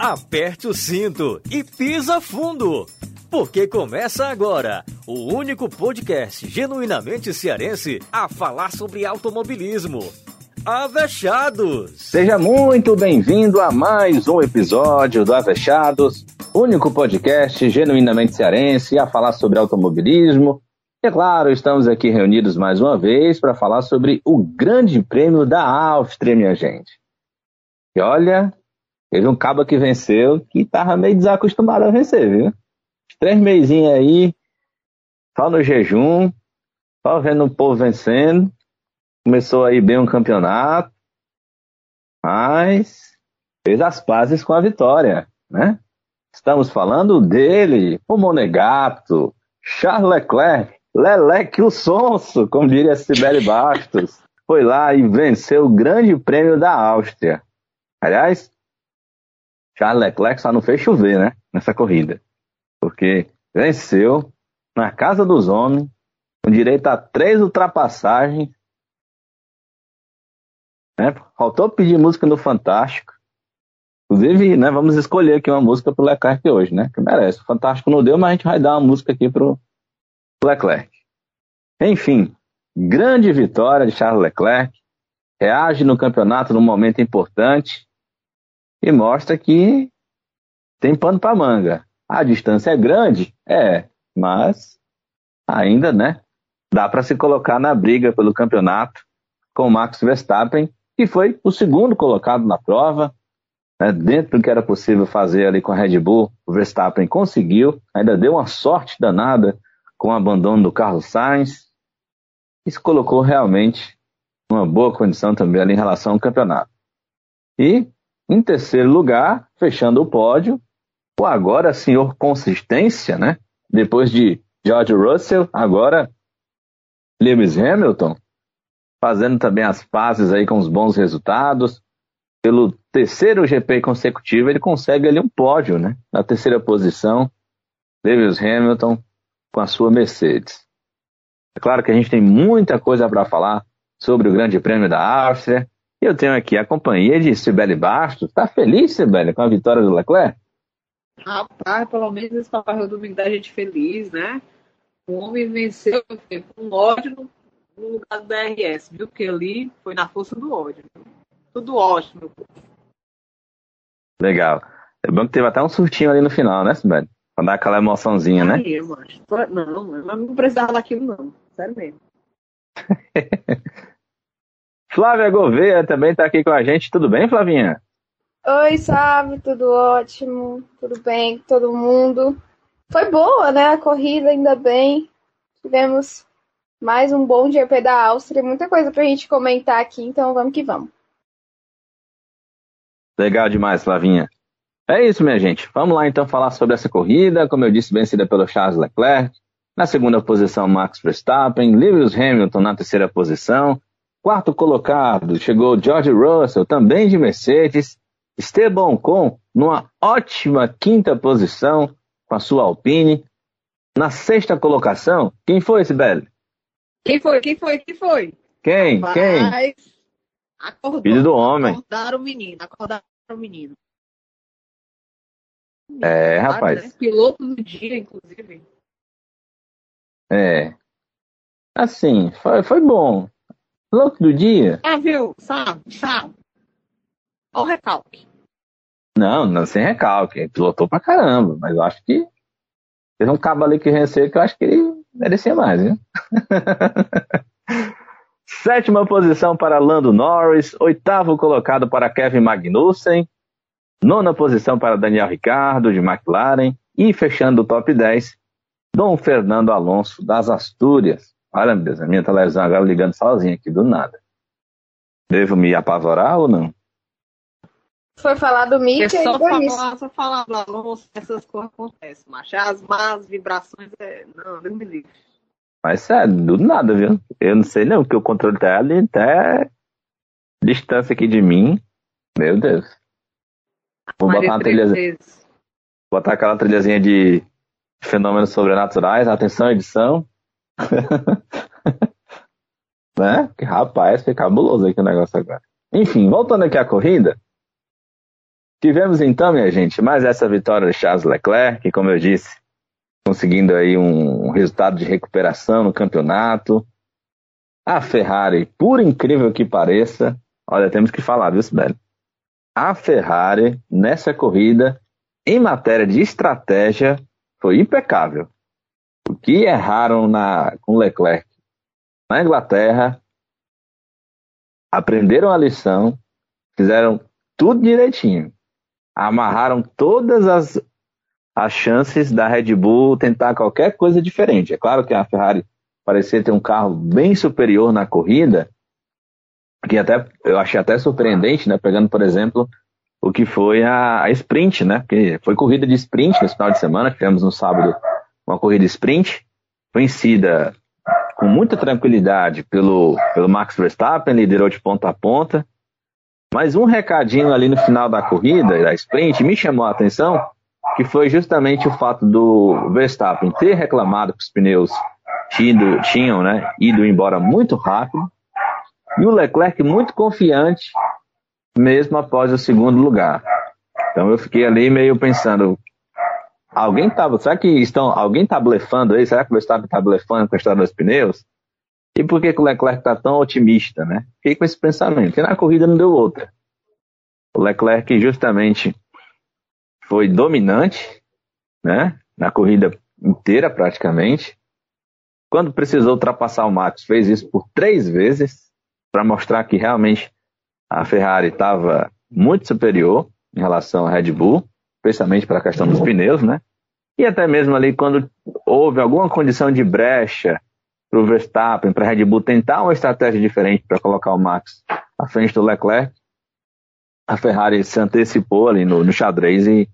aperte o cinto e pisa fundo. Porque começa agora o único podcast genuinamente cearense a falar sobre automobilismo. Avechados! Seja muito bem-vindo a mais um episódio do Avechados, único podcast genuinamente cearense a falar sobre automobilismo. E é claro, estamos aqui reunidos mais uma vez para falar sobre o Grande Prêmio da Áustria, minha gente. E olha, teve um cabo que venceu que tava meio desacostumado a vencer, viu? Três meizinhos aí, só no jejum, só vendo o povo vencendo. Começou aí bem um campeonato, mas fez as pazes com a vitória, né? Estamos falando dele, o Monegato, Charles Leclerc, Leleque o Sonso, como diria Sibeli Bastos. Foi lá e venceu o grande prêmio da Áustria. Aliás, Charles Leclerc só não fez chover, né? Nessa corrida porque venceu na casa dos homens, com direito a três ultrapassagens. Né? Faltou pedir música no Fantástico. Inclusive, né, vamos escolher aqui uma música pro Leclerc hoje, né? Que merece. O Fantástico não deu, mas a gente vai dar uma música aqui pro Leclerc. Enfim, grande vitória de Charles Leclerc. Reage no campeonato num momento importante e mostra que tem pano para manga. A distância é grande? É, mas ainda, né? Dá para se colocar na briga pelo campeonato com o Max Verstappen, que foi o segundo colocado na prova. Né? Dentro do que era possível fazer ali com a Red Bull, o Verstappen conseguiu, ainda deu uma sorte danada com o abandono do Carlos Sainz e se colocou realmente numa boa condição também ali em relação ao campeonato. E, em terceiro lugar, fechando o pódio, o agora senhor consistência, né? Depois de George Russell, agora Lewis Hamilton, fazendo também as pazes aí com os bons resultados. Pelo terceiro GP consecutivo, ele consegue ali um pódio, né? Na terceira posição, Lewis Hamilton com a sua Mercedes. É claro que a gente tem muita coisa para falar sobre o Grande Prêmio da Áustria. E eu tenho aqui a companhia de Sibeli Bastos. Está feliz, Sibeli, com a vitória do Leclerc? Rapaz, pelo menos esse Papai Domingo da gente feliz, né? O homem venceu com ódio no, lugar do DRS, viu? Que ali foi na força do ódio. Tudo ótimo, meu povo. Legal. É bom que teve até um surtinho ali no final, né, Sibeli? Pra dar aquela emoçãozinha, né? Aí. Não, eu não precisava daquilo, não. Sério mesmo. Flávia Gouveia também tá aqui com a gente. Tudo bem, Flavinha? Oi, sabe? Tudo ótimo? Tudo bem todo mundo? Foi boa, né? A corrida, ainda bem. Tivemos mais um bom GP da Áustria. Muita coisa pra gente comentar aqui, então vamos que vamos. Legal demais, Flavinha. É isso, minha gente. Vamos lá então falar sobre essa corrida. Como eu disse, vencida pelo Charles Leclerc. Na segunda posição, Max Verstappen. Lewis Hamilton na terceira posição. Quarto colocado, chegou George Russell, também de Mercedes. Esteban Ocon numa ótima quinta posição com a sua Alpine. Na sexta colocação, quem foi, Sibeli? Quem foi? Quem foi? Quem foi? Quem? Rapaz, Quem? Acordou, Filho do homem. Acordaram o menino, acordaram o menino. É, rapaz. Né? Piloto do dia, inclusive. É. Assim, foi, foi bom. Piloto do dia. Ah, viu? Sabe, sabe. Olha o recalque. Não, não sem recalque. Ele pilotou pra caramba, mas eu acho que teve um cabo ali que venceu que eu acho que ele merecia mais? Sétima posição para Lando Norris, oitavo colocado para Kevin Magnussen, nona posição para Daniel Ricardo de McLaren e fechando o top 10, Dom Fernando Alonso das Astúrias. Olha, meu Deus, a minha televisão agora ligando sozinha aqui do nada. Devo me apavorar ou não? foi falar do Mickey. É só falar, só falar essas coisas acontecem, mas as más vibrações, é... não, Deus me livre. Mas é do nada, viu? Eu não sei não, porque o controle tá ali até distância aqui de mim. Meu Deus. Vou Maria botar uma trilhazinha. Botar aquela trilhazinha de fenômenos sobrenaturais. Atenção, edição. né? Rapaz, foi cabuloso aqui o negócio agora. Enfim, voltando aqui à corrida. Tivemos então, minha gente, mais essa vitória de Charles Leclerc, que, como eu disse, conseguindo aí um resultado de recuperação no campeonato. A Ferrari, por incrível que pareça, olha, temos que falar, viu, Sibeli? A Ferrari, nessa corrida, em matéria de estratégia, foi impecável. O que erraram na, com Leclerc na Inglaterra, aprenderam a lição, fizeram tudo direitinho amarraram todas as, as chances da Red Bull tentar qualquer coisa diferente. É claro que a Ferrari parecia ter um carro bem superior na corrida, que até eu achei até surpreendente, né? Pegando, por exemplo, o que foi a, a sprint, né? Porque foi corrida de sprint nesse final de semana, tivemos no sábado uma corrida sprint, vencida com muita tranquilidade pelo, pelo Max Verstappen, liderou de ponta a ponta, mas um recadinho ali no final da corrida, da sprint, me chamou a atenção, que foi justamente o fato do Verstappen ter reclamado que os pneus tinham né, ido embora muito rápido, e o Leclerc muito confiante, mesmo após o segundo lugar. Então eu fiquei ali meio pensando, alguém tá, será que estão, alguém tá blefando aí? Será que o Verstappen tá blefando com a história dos pneus? E por que, que o Leclerc está tão otimista, né? Fiquei com esse pensamento. Porque na corrida não deu outra. O Leclerc justamente foi dominante, né? Na corrida inteira praticamente. Quando precisou ultrapassar o Max, fez isso por três vezes para mostrar que realmente a Ferrari estava muito superior em relação à Red Bull, especialmente para a questão dos pneus, né? E até mesmo ali quando houve alguma condição de brecha para o Verstappen, para a Red Bull tentar uma estratégia diferente para colocar o Max à frente do Leclerc, a Ferrari se antecipou ali no, no xadrez e,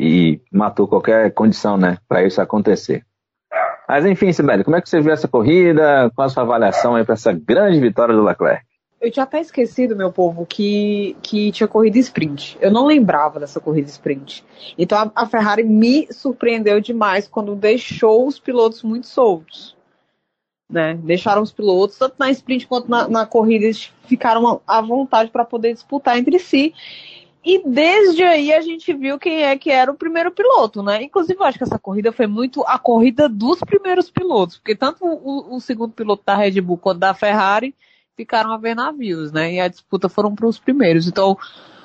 e matou qualquer condição né, para isso acontecer. Mas enfim, Sibeli, como é que você viu essa corrida? Qual a sua avaliação para essa grande vitória do Leclerc? Eu tinha até esquecido, meu povo, que, que tinha corrida sprint. Eu não lembrava dessa corrida sprint. Então a, a Ferrari me surpreendeu demais quando deixou os pilotos muito soltos né? Deixaram os pilotos, tanto na sprint quanto na, na corrida, eles ficaram à vontade para poder disputar entre si. E desde aí a gente viu quem é que era o primeiro piloto, né? Inclusive, eu acho que essa corrida foi muito a corrida dos primeiros pilotos, porque tanto o, o segundo piloto da Red Bull quanto da Ferrari ficaram a ver navios, né? E a disputa foram para os primeiros. Então,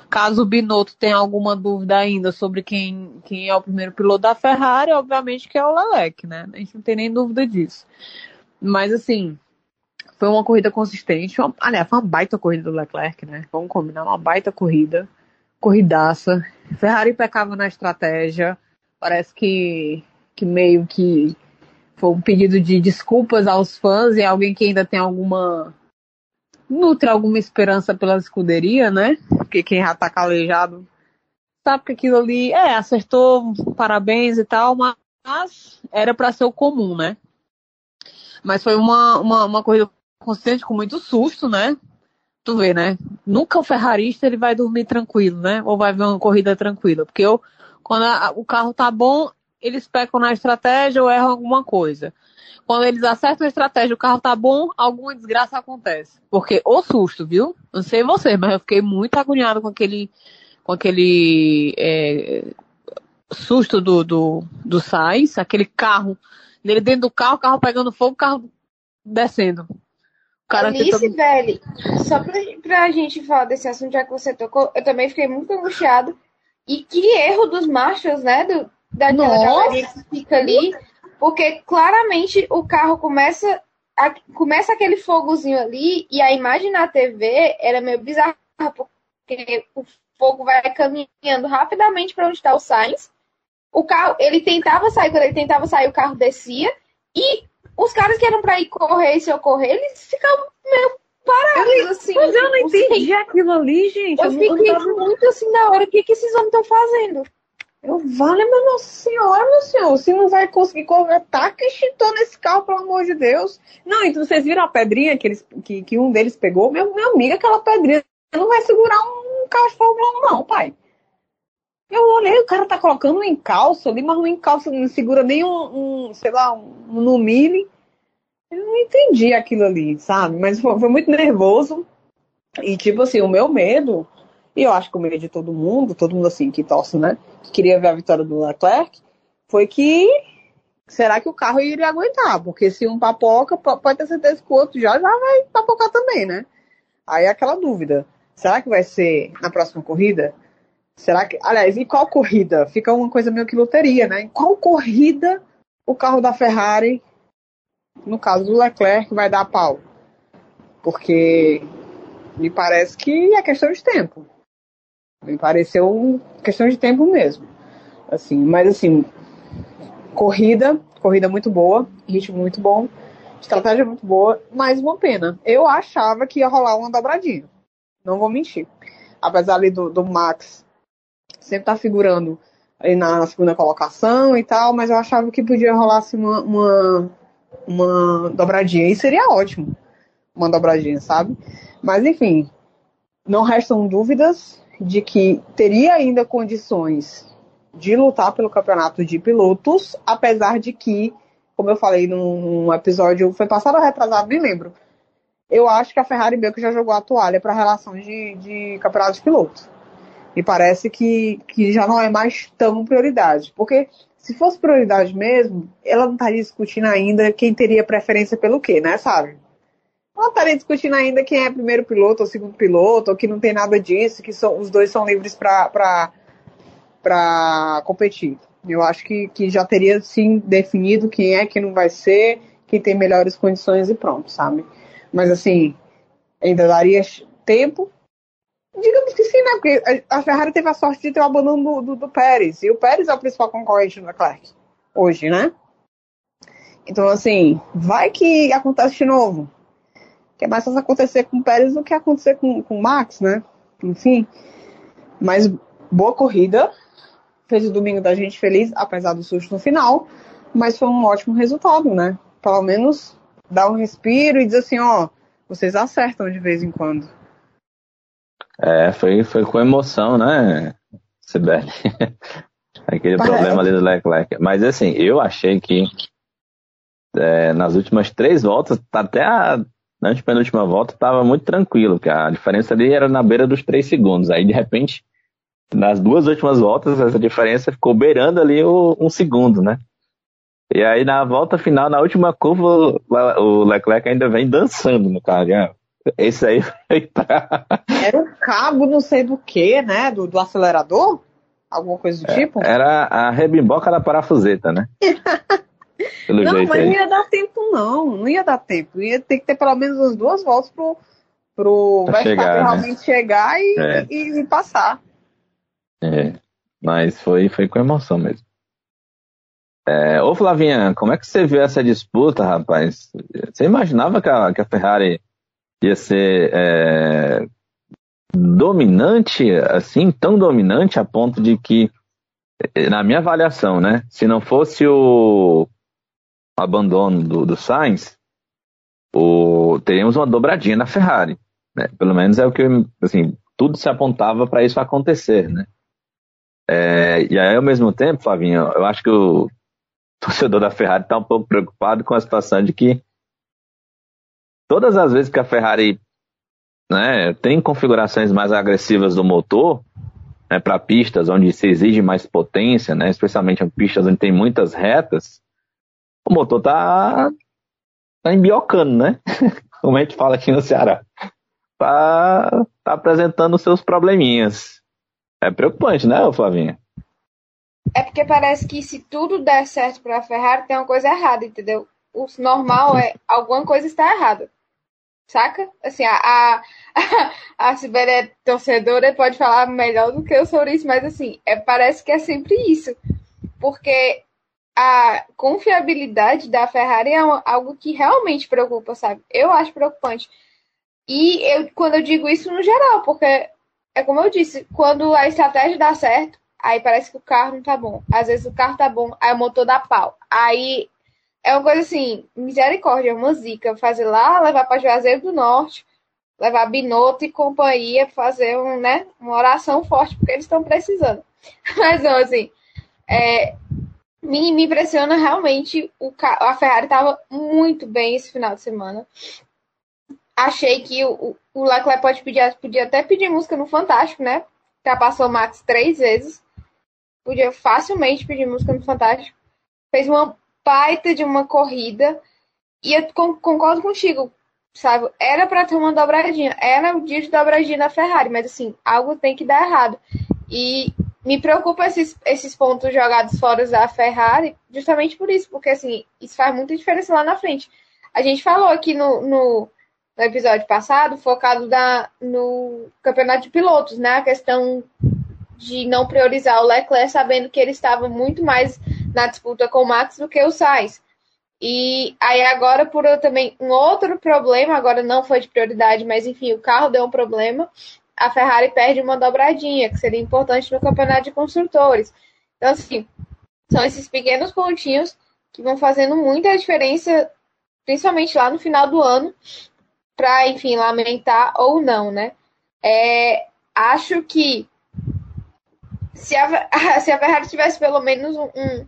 caso o Binotto tenha alguma dúvida ainda sobre quem, quem é o primeiro piloto da Ferrari, obviamente que é o Leclerc, né? A gente não tem nem dúvida disso. Mas assim, foi uma corrida consistente. Uma, aliás, foi uma baita corrida do Leclerc, né? Vamos combinar, uma baita corrida. Corridaça. Ferrari pecava na estratégia. Parece que, que meio que foi um pedido de desculpas aos fãs e alguém que ainda tem alguma. Nutre alguma esperança pela escuderia, né? Porque quem já tá calejado sabe que aquilo ali, é, acertou, parabéns e tal, mas era para ser o comum, né? Mas foi uma, uma, uma corrida consistente com muito susto, né? Tu vê, né? Nunca o ferrarista ele vai dormir tranquilo, né? Ou vai ver uma corrida tranquila. Porque eu, quando a, o carro tá bom, eles pecam na estratégia ou erram alguma coisa. Quando eles acertam a estratégia, o carro tá bom, alguma desgraça acontece. Porque o susto, viu? Não sei você, mas eu fiquei muito agoniado com aquele, com aquele é, susto do, do, do Sainz, aquele carro dele dentro do carro, o carro pegando fogo, o carro descendo. O cara Alice, tentando... velho, só pra, pra gente falar desse assunto, já que você tocou, eu também fiquei muito angustiado. E que erro dos machos, né? Do, daquela galera que fica ali. Porque claramente o carro começa. A, começa aquele fogozinho ali e a imagem na TV era meio bizarra, porque o fogo vai caminhando rapidamente para onde está o Sainz o carro, ele tentava sair, quando ele tentava sair, o carro descia. E os caras que eram pra ir correr e socorrer, eles ficavam meio parados, assim. Mas eu não entendi aquilo ali, gente. Eu, eu fiquei muito assim na hora. O que, que esses homens estão fazendo? Eu, vale, meu Nossa Senhora, meu Senhor, se não vai conseguir correr, tá que chitou nesse carro, pelo amor de Deus. Não, então vocês viram a pedrinha que, eles, que, que um deles pegou? Meu, meu amigo, aquela pedrinha não vai segurar um carro de Fórmula 1, não, pai. Eu olhei, o cara tá colocando um encalço ali, mas um encalço não segura nem um, um sei lá, um, um mili. Eu não entendi aquilo ali, sabe? Mas foi, foi, muito nervoso. E, tipo assim, o meu medo. E eu acho que o medo de todo mundo, todo mundo assim que torce, né, que queria ver a vitória do Leclerc, foi que será que o carro iria aguentar? Porque se um papoca, pode ter certeza que o outro já, já vai papocar também, né? Aí é aquela dúvida. Será que vai ser na próxima corrida? Será que. Aliás, em qual corrida? Fica uma coisa meio que loteria, né? Em qual corrida o carro da Ferrari, no caso do Leclerc, vai dar pau? Porque me parece que é questão de tempo. Me pareceu questão de tempo mesmo. Assim, mas assim, corrida, corrida muito boa, ritmo muito bom, estratégia muito boa, mas uma pena. Eu achava que ia rolar uma dobradinha. Não vou mentir. Apesar ali do, do Max sempre estar tá figurando aí na segunda colocação e tal, mas eu achava que podia rolar assim, uma, uma, uma dobradinha. E seria ótimo uma dobradinha, sabe? Mas enfim, não restam dúvidas de que teria ainda condições de lutar pelo campeonato de pilotos, apesar de que, como eu falei num, episódio, foi passado ou retrasado, nem lembro. Eu acho que a Ferrari meio que já jogou a toalha para a relação de, de campeonato de pilotos. E parece que, que já não é mais tão prioridade. Porque se fosse prioridade mesmo, ela não estaria discutindo ainda quem teria preferência pelo quê, né, sabe? Ela estaria discutindo ainda quem é primeiro piloto ou segundo piloto, ou que não tem nada disso, que são, os dois são livres para competir. Eu acho que, que já teria sim definido quem é que não vai ser, quem tem melhores condições e pronto, sabe? Mas assim, ainda daria tempo. Digamos que sim, né? Porque a Ferrari teve a sorte de ter o abandono do, do, do Pérez. E o Pérez é o principal concorrente do Leclerc hoje, né? Então, assim, vai que acontece de novo que é mais fácil acontecer com o Pérez do que acontecer com, com o Max, né? Enfim. Mas boa corrida. Fez o domingo da gente feliz, apesar do susto no final. Mas foi um ótimo resultado, né? Pelo menos dá um respiro e diz assim, ó, vocês acertam de vez em quando. É, foi, foi com emoção, né, Sibeli? Aquele Parece. problema ali do Leclerc. Mas assim, eu achei que é, nas últimas três voltas, tá até a na penúltima volta estava muito tranquilo, que a diferença ali era na beira dos 3 segundos. Aí, de repente, nas duas últimas voltas, essa diferença ficou beirando ali o, um segundo, né? E aí, na volta final, na última curva, o Leclerc ainda vem dançando no carro. Esse aí foi pra... Era o cabo, não sei do que, né? Do, do acelerador? Alguma coisa do é, tipo? Era a rebimboca da parafuseta, né? Pelo não, mas aí. não ia dar tempo, não. Não ia dar tempo. Ia ter que ter pelo menos umas duas voltas pro, pro Verstappen chegar, né? realmente chegar e, é. e, e, passar. É. Mas foi, foi com emoção mesmo. É, ô Flavinha, como é que você viu essa disputa, rapaz? Você imaginava que a, que a Ferrari ia ser é, dominante, assim, tão dominante a ponto de que, na minha avaliação, né? Se não fosse o, abandono do, do Sainz, o, teríamos uma dobradinha na Ferrari. Né? Pelo menos é o que, assim, tudo se apontava para isso acontecer, né? É, e aí, ao mesmo tempo, Flavinho, eu acho que o torcedor da Ferrari está um pouco preocupado com a situação de que todas as vezes que a Ferrari né, tem configurações mais agressivas do motor, né, para pistas onde se exige mais potência, né, especialmente em pistas onde tem muitas retas, o motor tá, tá embiocando, né? Como a gente fala aqui no Ceará. Tá, tá apresentando seus probleminhas. É preocupante, né, Flavinha? É porque parece que se tudo der certo para a Ferrari, tem uma coisa errada, entendeu? O normal é alguma coisa está errada. Saca? Assim, a, a, a Sibeli é torcedora pode falar melhor do que eu sobre isso, mas assim, é, parece que é sempre isso. Porque a confiabilidade da Ferrari é algo que realmente preocupa, sabe? Eu acho preocupante. E eu, quando eu digo isso no geral, porque é como eu disse, quando a estratégia dá certo, aí parece que o carro não tá bom. Às vezes o carro tá bom, aí o motor dá pau. Aí é uma coisa assim, misericórdia, uma zica. Fazer lá, levar para Juazeiro do Norte, levar Binotto e companhia, fazer um, né, uma oração forte, porque eles estão precisando. Mas não, assim, é, me, me impressiona realmente o a Ferrari estava muito bem esse final de semana. Achei que o, o Leclerc pode pedir, podia até pedir música no Fantástico, né? Ultrapassou o Max três vezes. Podia facilmente pedir música no Fantástico. Fez uma baita de uma corrida. E eu concordo contigo, sabe? Era para ter uma dobradinha. Era o dia de dobradinha da Ferrari, mas assim, algo tem que dar errado. E me preocupa esses, esses pontos jogados fora da Ferrari, justamente por isso, porque assim, isso faz muita diferença lá na frente. A gente falou aqui no, no, no episódio passado, focado da, no campeonato de pilotos, né? A questão de não priorizar o Leclerc, sabendo que ele estava muito mais na disputa com o Max do que o Sainz. E aí agora, por também um outro problema, agora não foi de prioridade, mas enfim, o carro deu um problema, a Ferrari perde uma dobradinha, que seria importante no campeonato de construtores. Então, assim, são esses pequenos pontinhos que vão fazendo muita diferença, principalmente lá no final do ano, para, enfim, lamentar ou não, né? É, acho que se a, se a Ferrari tivesse pelo menos um, um,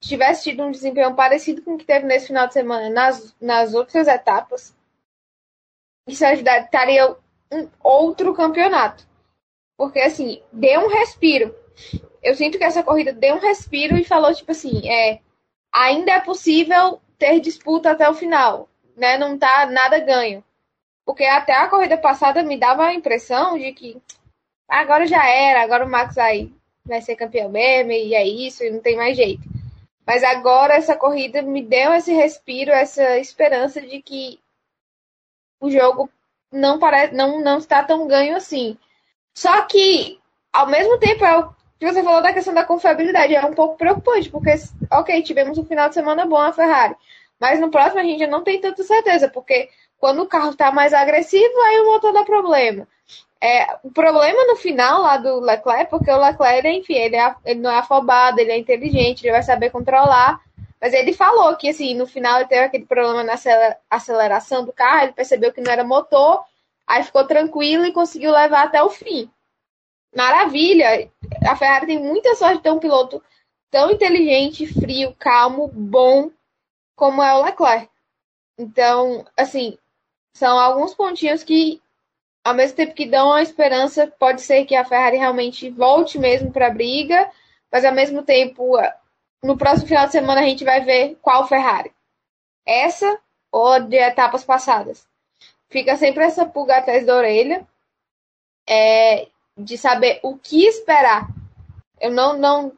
tivesse tido um desempenho parecido com o que teve nesse final de semana nas, nas outras etapas, isso ajudaria um outro campeonato. Porque, assim, deu um respiro. Eu sinto que essa corrida deu um respiro e falou, tipo assim, é, ainda é possível ter disputa até o final, né? Não tá nada ganho. Porque até a corrida passada me dava a impressão de que agora já era, agora o Max vai, vai ser campeão mesmo, e é isso, e não tem mais jeito. Mas agora essa corrida me deu esse respiro, essa esperança de que o jogo não parece, não, não está tão ganho assim. Só que, ao mesmo tempo, é o que você falou da questão da confiabilidade, é um pouco preocupante, porque, ok, tivemos um final de semana bom a Ferrari, mas no próximo a gente não tem tanta certeza, porque quando o carro está mais agressivo, aí o motor dá problema. É, o problema no final lá do Leclerc, porque o Leclerc, enfim, ele, é, ele não é afobado, ele é inteligente, ele vai saber controlar. Mas ele falou que, assim, no final ele teve aquele problema na aceleração do carro, ele percebeu que não era motor, aí ficou tranquilo e conseguiu levar até o fim. Maravilha! A Ferrari tem muita sorte de ter um piloto tão inteligente, frio, calmo, bom como é o Leclerc. Então, assim, são alguns pontinhos que, ao mesmo tempo que dão a esperança, pode ser que a Ferrari realmente volte mesmo para a briga, mas ao mesmo tempo no próximo final de semana a gente vai ver qual Ferrari. Essa ou de etapas passadas. Fica sempre essa pulga atrás da orelha é, de saber o que esperar. Eu não, não,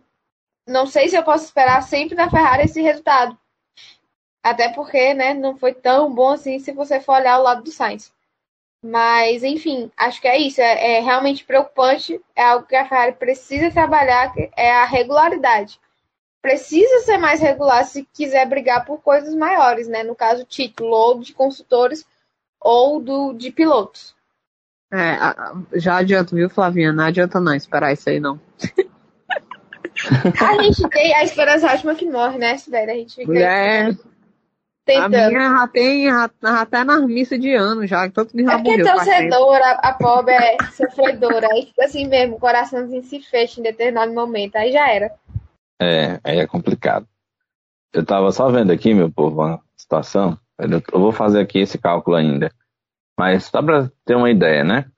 não sei se eu posso esperar sempre na Ferrari esse resultado. Até porque né, não foi tão bom assim se você for olhar o lado do Sainz. Mas, enfim, acho que é isso. É, é realmente preocupante. É algo que a Ferrari precisa trabalhar, é a regularidade precisa ser mais regular se quiser brigar por coisas maiores, né? No caso, título ou de consultores ou do de pilotos. É, já adianto, viu, Flavinha? Não adianta não esperar isso aí, não. a gente tem a esperança ótima que morre, né, Sibéria? A gente fica é, tentando. A minha já tem, já, já tá na missa de ano já, tanto de já É porque torcedora, a, a pobre é sofredora, aí fica assim mesmo, o coraçãozinho se fecha em determinado momento, aí já era. É, aí é complicado. Eu tava só vendo aqui, meu povo, a situação. Eu vou fazer aqui esse cálculo ainda. Mas só para ter uma ideia, né?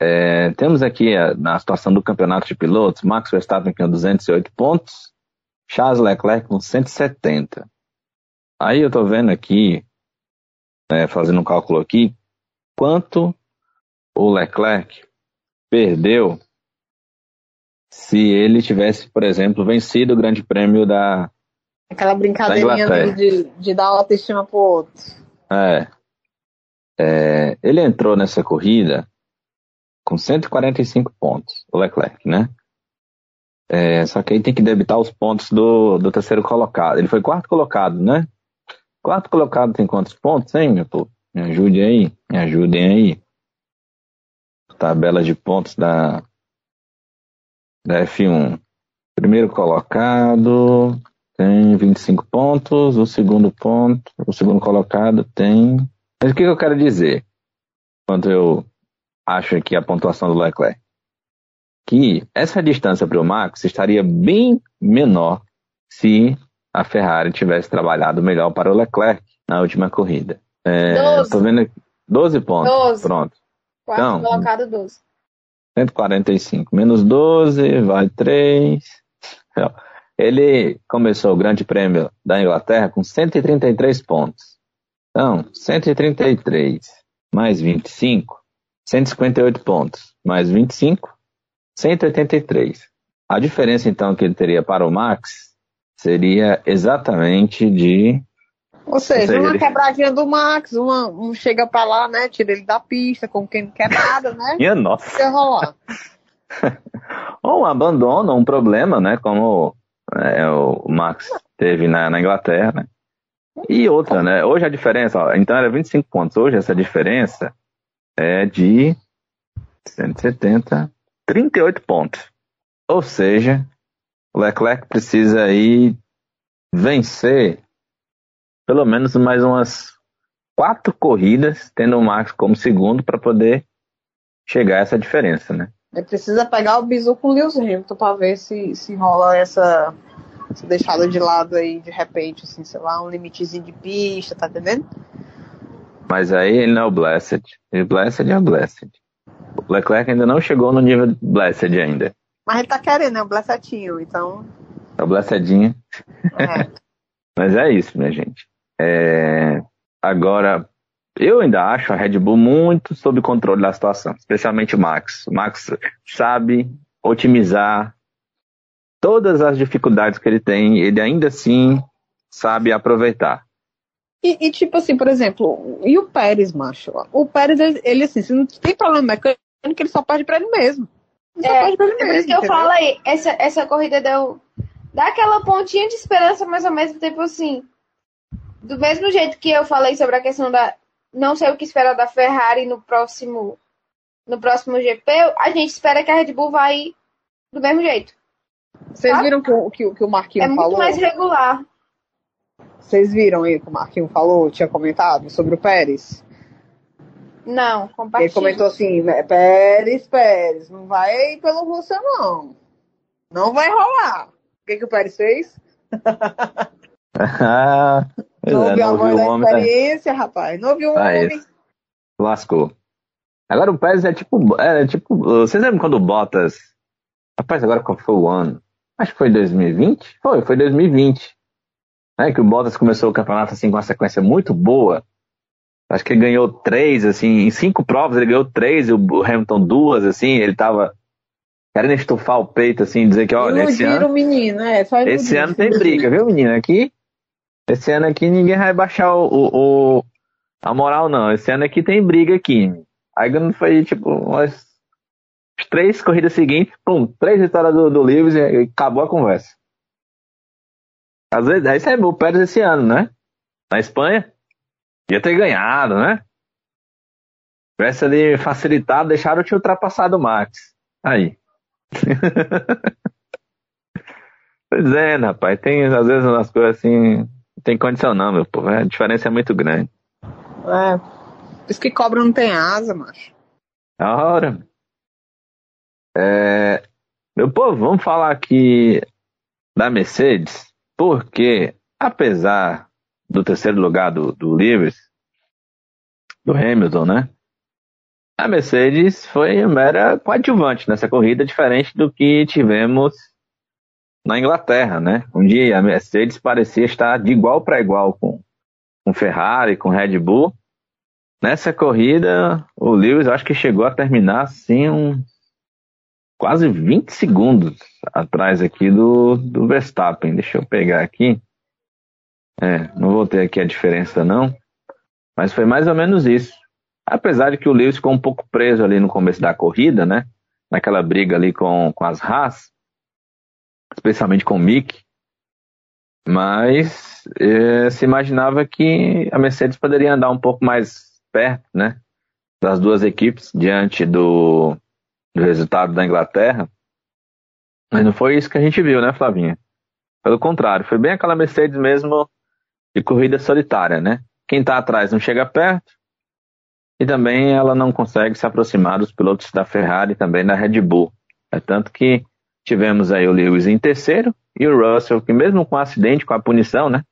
É, temos aqui a, na situação do campeonato de pilotos, Max Verstappen com 208 pontos, Charles Leclerc com 170. Aí eu tô vendo aqui, né, fazendo um cálculo aqui, quanto o Leclerc perdeu se ele tivesse, por exemplo, vencido o Grande Prêmio da. Aquela brincadeirinha de, de dar autoestima pro outro. É. é. Ele entrou nessa corrida com 145 pontos, o Leclerc, né? É, só que aí tem que debitar os pontos do, do terceiro colocado. Ele foi quarto colocado, né? Quarto colocado tem quantos pontos, hein, meu povo? Me ajudem aí, me ajudem aí. Tabela de pontos da, da F1. Primeiro colocado tem 25 pontos, o segundo ponto, o segundo colocado tem. Mas o que eu quero dizer? Quando eu acho aqui a pontuação do Leclerc? Que essa distância para o Max estaria bem menor se a Ferrari tivesse trabalhado melhor para o Leclerc na última corrida. É, 12. Tô vendo aqui, 12 pontos. 12. Pronto. Quarto Então, colocado 12. 145 menos 12, vai 3. Ele começou o Grande Prêmio da Inglaterra com 133 pontos. Então, 133 mais 25, 158 pontos. Mais 25, 183. A diferença, então, que ele teria para o Max seria exatamente de. Ou seja, seja, uma ele- quebradinha do Max, uma, um chega pra lá, né? Tira ele da pista, como quem não quer nada, né? Minha nossa! Ia rolar. Ou um abandono, um problema, né? Como é, o Max teve na, na Inglaterra, né? E outra, né? Hoje a diferença, ó, então era 25 pontos. Hoje essa diferença é de 170, 38 pontos. Ou seja, o Leclerc precisa aí vencer pelo menos mais umas quatro corridas, tendo o Max como segundo para poder chegar a essa diferença, né? Ele precisa pegar o bizu com o Lewis Hamilton pra ver se, se rola essa, essa deixada de lado aí, de repente, assim, sei lá, um limitezinho de pista, tá entendendo? Mas aí ele não é o Blessed. E o Blessed é o Blessed. O Leclerc ainda não chegou no nível Blessed ainda. Mas ele tá querendo, né? O Blessetinho, então. É o Blessedinho. É. Mas é isso, minha gente. É, Agora, eu ainda acho a Red Bull muito sob controle da situação, especialmente o Max. O Max sabe otimizar todas as dificuldades que ele tem, ele ainda assim sabe aproveitar. E, e, tipo assim, por exemplo, e o Pérez, macho? O Pérez, ele, ele, assim, se não tem problema mecânico, ele só perde pra ele mesmo. Ele só É, perde pra ele É por mesmo. isso que eu falo aí, essa, essa corrida deu. Dá aquela pontinha de esperança, mas ao mesmo tempo assim. Do mesmo jeito que eu falei sobre a questão da. Não sei o que esperar da Ferrari no próximo. No próximo GP, a gente espera que a Red Bull vai do mesmo jeito. Vocês viram que o que, o- que o Marquinhos é muito falou? mais regular. Vocês viram aí que o Marquinhos falou, tinha comentado sobre o Pérez? Não, Ele compartilha. comentou assim, né, Pérez, Pérez, não vai pelo Rússia, não. Não vai rolar. O que, que o Pérez fez? Pois não é, ouviu a voz da homem, né? experiência, rapaz. Não ouviu o Ah, homem. isso. lascou. Agora o Pérez é tipo, é tipo, vocês lembram quando o Bottas, rapaz, agora qual foi o ano? Acho que foi 2020? Foi, foi 2020. Né, que o Bottas começou o campeonato assim com uma sequência muito boa. Acho que ele ganhou três, assim, em cinco provas ele ganhou três, e o Hamilton duas, assim, ele tava querendo estufar o peito, assim, dizer que, olha, esse ano, o menino, é. Só esse ano tem briga, viu, menino? Aqui, esse ano aqui ninguém vai baixar o, o- o- a moral, não. Esse ano aqui tem briga aqui. Aí quando foi, tipo, umas três corridas seguintes, pum, três vitórias do, do Lewis e, acabou a conversa. Às vezes, aí saiu o Pérez esse ano, né? Na Espanha. Ia ter ganhado, né? Tivesse ali facilitado, deixaram te ultrapassar do Max. Aí. pois é, né, rapaz. Tem, às vezes, umas coisas assim. Não tem condição, não, meu povo. A diferença é muito grande. É. Por isso que cobra não tem asa, macho. Da hora. É, meu povo, vamos falar aqui da Mercedes, porque apesar do terceiro lugar do, do Lewis, do Hamilton, né? A Mercedes foi mera coadjuvante nessa corrida, diferente do que tivemos na Inglaterra, né? Um dia a Mercedes parecia estar de igual para igual com, com Ferrari, com Red Bull. Nessa corrida, o Lewis acho que chegou a terminar assim um quase 20 segundos atrás aqui do, do Verstappen. Deixa eu pegar aqui. É, não vou ter aqui a diferença não, mas foi mais ou menos isso. Apesar de que o Lewis ficou um pouco preso ali no começo da corrida, né? Naquela briga ali com, com as Haas, especialmente com o Mick. Mas eh, se imaginava que a Mercedes poderia andar um pouco mais perto, né? Das duas equipes diante do, do resultado da Inglaterra. Mas não foi isso que a gente viu, né, Flavinha? Pelo contrário, foi bem aquela Mercedes mesmo de corrida solitária, né? Quem tá atrás não chega perto e também ela não consegue se aproximar dos pilotos da Ferrari e também da Red Bull. É tanto que tivemos aí o Lewis em terceiro e o Russell, que mesmo com o acidente, com a punição, né?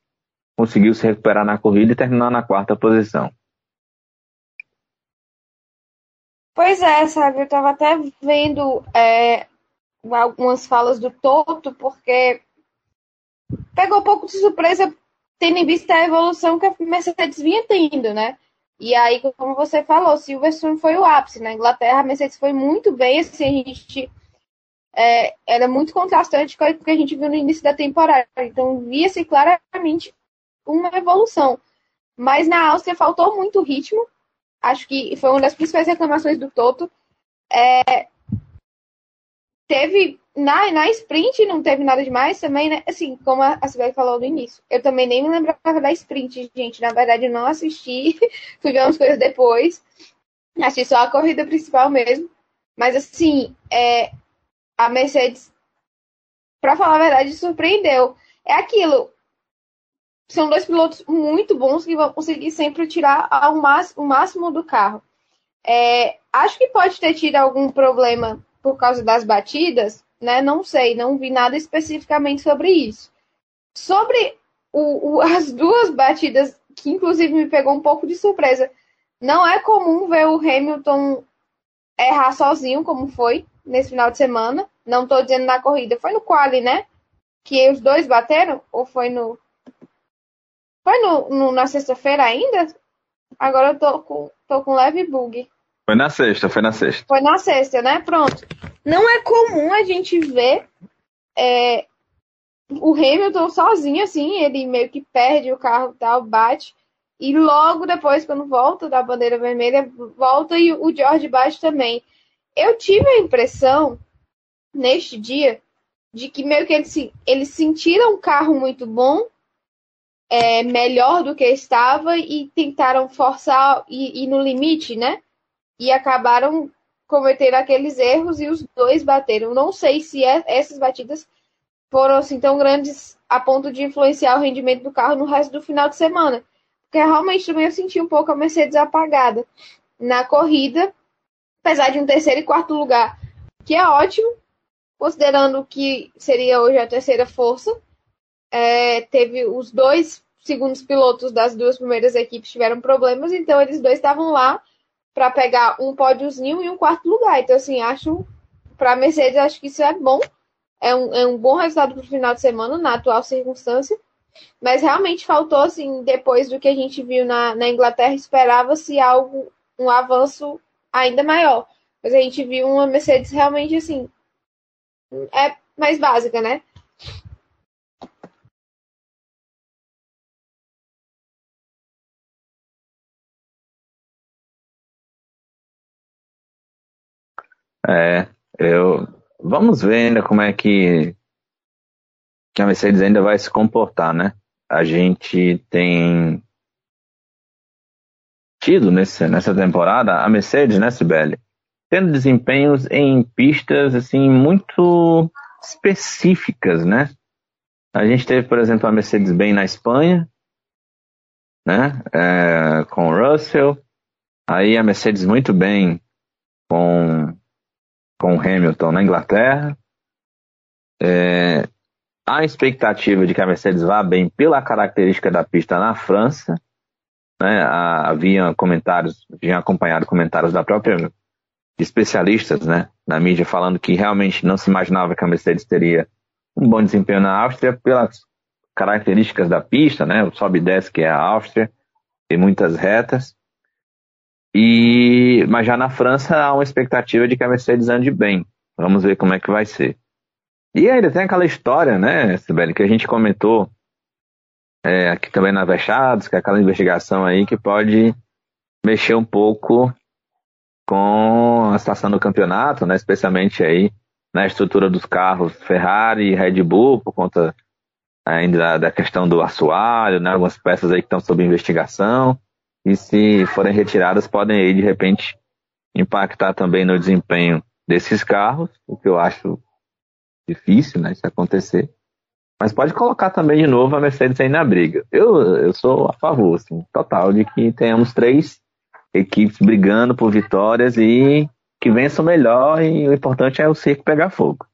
Conseguiu se recuperar na corrida e terminar na quarta posição. Pois é, sabe? Eu tava até vendo é, algumas falas do Toto, porque pegou um pouco de surpresa tendo em vista a evolução que a Mercedes vinha tendo, né? E aí, como você falou, Silverstone foi o ápice. Na Inglaterra, a Mercedes foi muito bem, assim, a gente é, era muito contrastante com o que a gente viu no início da temporada. Então, via-se claramente uma evolução. Mas na Áustria faltou muito ritmo. Acho que foi uma das principais reclamações do Toto. É, teve na, na sprint não teve nada demais também, né? Assim, como a, Sibeli falou no início. Eu também nem me lembrava da sprint, gente. Na verdade, eu não assisti. Fui ver umas coisas depois. Assisti só a corrida principal mesmo. Mas, assim, é, a Mercedes, pra falar a verdade, surpreendeu. É aquilo. São dois pilotos muito bons que vão conseguir sempre tirar o máximo, o máximo do carro. É, acho que pode ter tido algum problema por causa das batidas, né? Não sei, não vi nada especificamente sobre isso. Sobre o, o, as duas batidas, que inclusive me pegou um pouco de surpresa, não é comum ver o Hamilton errar sozinho, como foi nesse final de semana. Não estou dizendo na corrida, foi no quali, né? Que os dois bateram? Ou foi no. Foi no, no na sexta-feira ainda? Agora eu tô com, tô com leve bug. Foi na sexta, foi na sexta. Foi na sexta, né? Pronto. Não é comum a gente ver é, o Hamilton sozinho, assim, ele meio que perde o carro tal, bate. E logo depois, quando volta da bandeira vermelha, volta e o George bate também. Eu tive a impressão, neste dia, de que meio que eles, eles sentiram um carro muito bom, é, melhor do que estava, e tentaram forçar e ir no limite, né? E acabaram cometeram aqueles erros e os dois bateram. Não sei se é, essas batidas foram assim tão grandes a ponto de influenciar o rendimento do carro no resto do final de semana. Porque realmente também eu senti um pouco a Mercedes apagada na corrida, apesar de um terceiro e quarto lugar, que é ótimo, considerando que seria hoje a terceira força. É, teve os dois segundos pilotos das duas primeiras equipes tiveram problemas, então eles dois estavam lá para pegar um pódiozinho e um quarto lugar. Então, assim, acho, para a Mercedes, acho que isso é bom. É um, é um bom resultado para o final de semana, na atual circunstância. Mas realmente faltou, assim, depois do que a gente viu na, na Inglaterra, esperava-se algo, um avanço ainda maior. Mas a gente viu uma Mercedes realmente, assim, é mais básica, né? É, eu vamos ver ainda como é que, que a Mercedes ainda vai se comportar, né? A gente tem tido nesse, nessa temporada a Mercedes, né, Sibeli? Tendo desempenhos em pistas assim muito específicas, né? A gente teve, por exemplo, a Mercedes bem na Espanha, né? É, com o Russell. Aí a Mercedes muito bem com com o Hamilton na Inglaterra. É, há expectativa de que a Mercedes vá bem pela característica da pista na França. Né? Havia comentários, tinha acompanhado comentários da própria especialistas né, na mídia falando que realmente não se imaginava que a Mercedes teria um bom desempenho na Áustria pelas características da pista, né? O sobe e desce que é a Áustria, tem muitas retas. E, mas já na França há uma expectativa de que a Mercedes ande bem. Vamos ver como é que vai ser. E ainda tem aquela história, né, Sibeli, que a gente comentou é, aqui também na Vechados, que é aquela investigação aí que pode mexer um pouco com a situação do campeonato, né, especialmente aí na estrutura dos carros Ferrari e Red Bull, por conta ainda da questão do assoalho, né, algumas peças aí que estão sob investigação e se forem retiradas podem aí de repente impactar também no desempenho desses carros, o que eu acho difícil, né, isso acontecer. Mas pode colocar também de novo a Mercedes aí na briga. Eu, eu sou a favor, assim, total, de que tenhamos três equipes brigando por vitórias e que vençam melhor e o importante é o circo pegar fogo.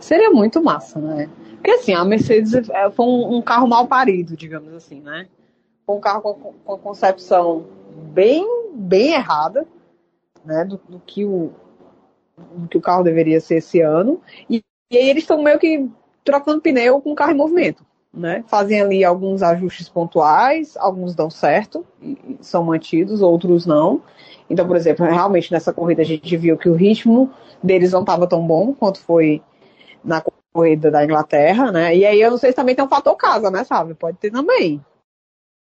Seria muito massa, né? Porque assim, a Mercedes é, foi um, um, carro mal parido, digamos assim, né? Foi um carro com, com concepção bem, bem errada, né, do, do que o do que o carro deveria ser esse ano. E, e aí eles estão meio que trocando pneu com o carro em movimento. Né? Fazem ali alguns ajustes pontuais, alguns dão certo, e são mantidos, outros não. Então, por exemplo, realmente nessa corrida a gente viu que o ritmo deles não estava tão bom quanto foi na corrida da Inglaterra, né? E aí eu não sei se também tem um fator casa, né, sabe? Pode ter também.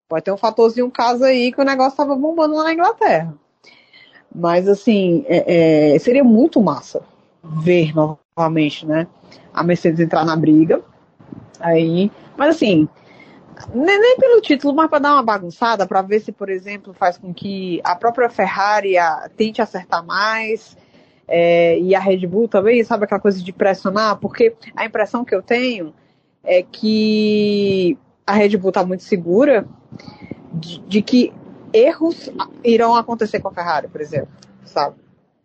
Pode ter um fatorzinho casa aí que o negócio estava bombando lá na Inglaterra. Mas assim, é, é, seria muito massa ver novamente, né? A Mercedes entrar na briga. Aí, mas assim, nem, pelo título, mas para dar uma bagunçada, para ver se, por exemplo, faz com que a própria Ferrari a, tente acertar mais. É, e a Red Bull também, sabe aquela coisa de pressionar? Porque a impressão que eu tenho é que a Red Bull está muito segura de, de, que erros irão acontecer com a Ferrari, por exemplo, sabe?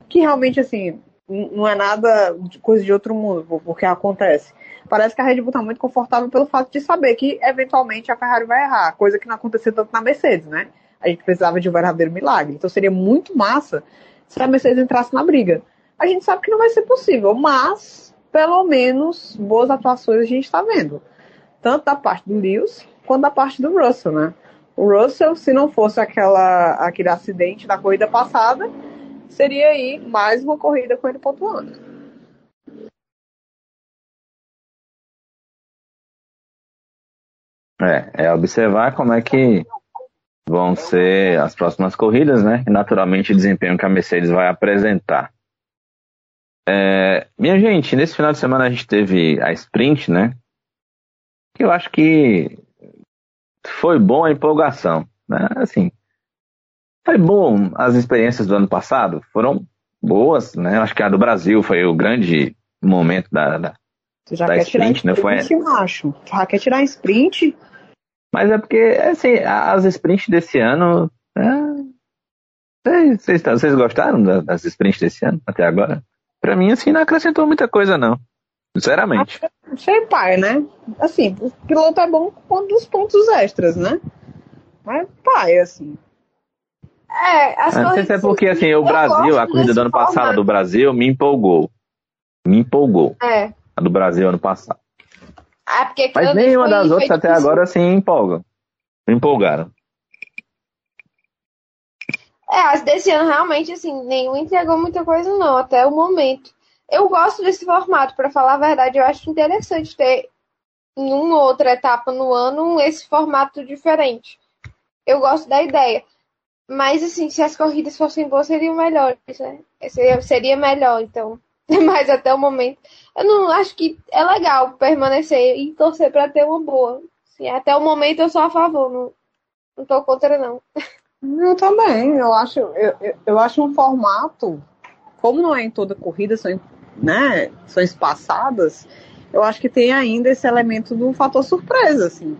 Que realmente, assim, não é nada de coisa de outro mundo, porque acontece. Parece que a Red Bull está muito confortável pelo fato de saber que, eventualmente, a Ferrari vai errar, coisa que não aconteceu tanto na Mercedes, né? A gente precisava de um verdadeiro milagre. Então seria muito massa se a Mercedes entrasse na briga. A gente sabe que não vai ser possível, mas, pelo menos, boas atuações a gente está vendo. Tanto da parte do Lewis, quanto da parte do Russell, né? O Russell, se não fosse aquela, aquele acidente da corrida passada, seria aí mais uma corrida com ele pontuando. É, é observar como é que vão ser as próximas corridas, né? E naturalmente o desempenho que a Mercedes vai apresentar. É, minha gente, nesse final de semana a gente teve a sprint, né? Que eu acho que foi bom a empolgação, né? Assim, foi bom as experiências do ano passado, foram boas, né? Eu acho que a do Brasil foi o grande momento da, da, tu já quer sprint, tirar né? Foi... macho. Tu já quer tirar sprint? Mas é porque, assim, as sprints desse ano. É... Vocês, vocês gostaram das sprints desse ano até agora? Pra mim, assim, não acrescentou muita coisa, não. Sinceramente. Achei pai, né? Assim, o piloto é bom com dos pontos extras, né? Mas pai, assim. É, as não sei se é porque, assim, o Brasil, a corrida do ano passado do Brasil me empolgou. Me empolgou. É. A do Brasil ano passado. Ah, porque Mas nenhuma das outras até agora se empolgam. Me empolgaram. É, as desse ano realmente, assim, nenhum entregou muita coisa não, até o momento. Eu gosto desse formato, para falar a verdade, eu acho interessante ter em uma outra etapa no ano esse formato diferente. Eu gosto da ideia. Mas, assim, se as corridas fossem boas, seriam melhores, né? Seria, seria melhor, então. Mas até o momento, eu não acho que é legal permanecer e torcer para ter uma boa. Até o momento eu sou a favor, não, não tô contra não. Eu também, eu acho, eu, eu acho um formato, como não é em toda corrida, são, né, são espaçadas, eu acho que tem ainda esse elemento do fator surpresa, assim,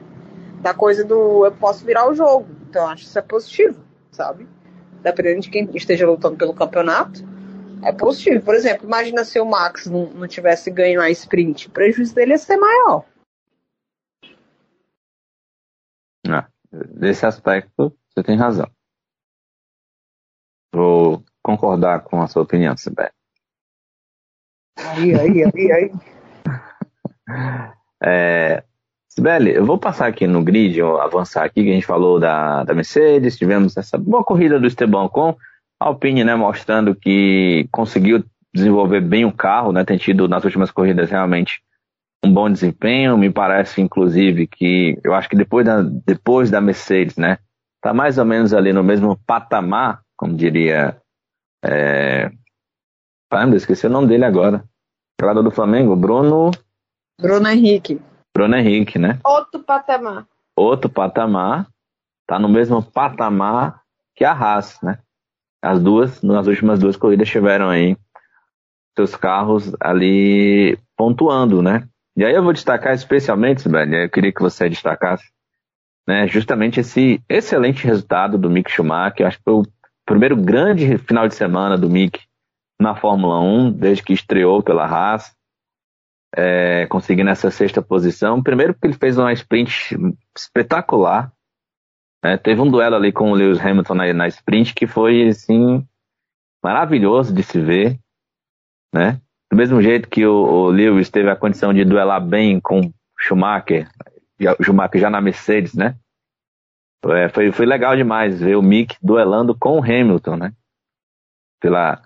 da coisa do eu posso virar o jogo. Então eu acho que isso é positivo, sabe? Dependendo de quem esteja lutando pelo campeonato é positivo. Por exemplo, imagina se o Max não, não tivesse ganho a sprint, o prejuízo dele ia ser maior. Ah, nesse aspecto, você tem razão. Vou concordar com a sua opinião, Sibeli. Aí, aí, aí, aí. é, Sibeli, eu vou passar aqui no grid, avançar aqui, que a gente falou da, da Mercedes, tivemos essa boa corrida do Esteban com a Alpine, né, mostrando que conseguiu desenvolver bem o carro, né, tem tido nas últimas corridas realmente um bom desempenho. Me parece, inclusive, que eu acho que depois da, depois da Mercedes, né, tá mais ou menos ali no mesmo patamar, como diria. É... Caramba, esqueci o nome dele agora. Jogador do Flamengo, Bruno. Bruno Henrique. Bruno Henrique, né? Outro patamar. Outro patamar. Tá no mesmo patamar que a Haas, né? As duas, nas últimas duas corridas, tiveram aí seus carros ali pontuando, né? E aí eu vou destacar especialmente, Sibeli, eu queria que você destacasse, né, justamente esse excelente resultado do Mick Schumacher, acho que foi o primeiro grande final de semana do Mick na Fórmula 1, desde que estreou pela Haas, é, conseguindo essa sexta posição. Primeiro porque ele fez uma sprint espetacular, Né? Teve um duelo ali com o Lewis Hamilton na, na sprint que foi, assim, maravilhoso de se ver, né? Do mesmo jeito que o, o Lewis teve a condição de duelar bem com Schumacher, Schumacher já na Mercedes, né? É, foi, foi legal demais ver o Mick duelando com o Hamilton, né? Pela.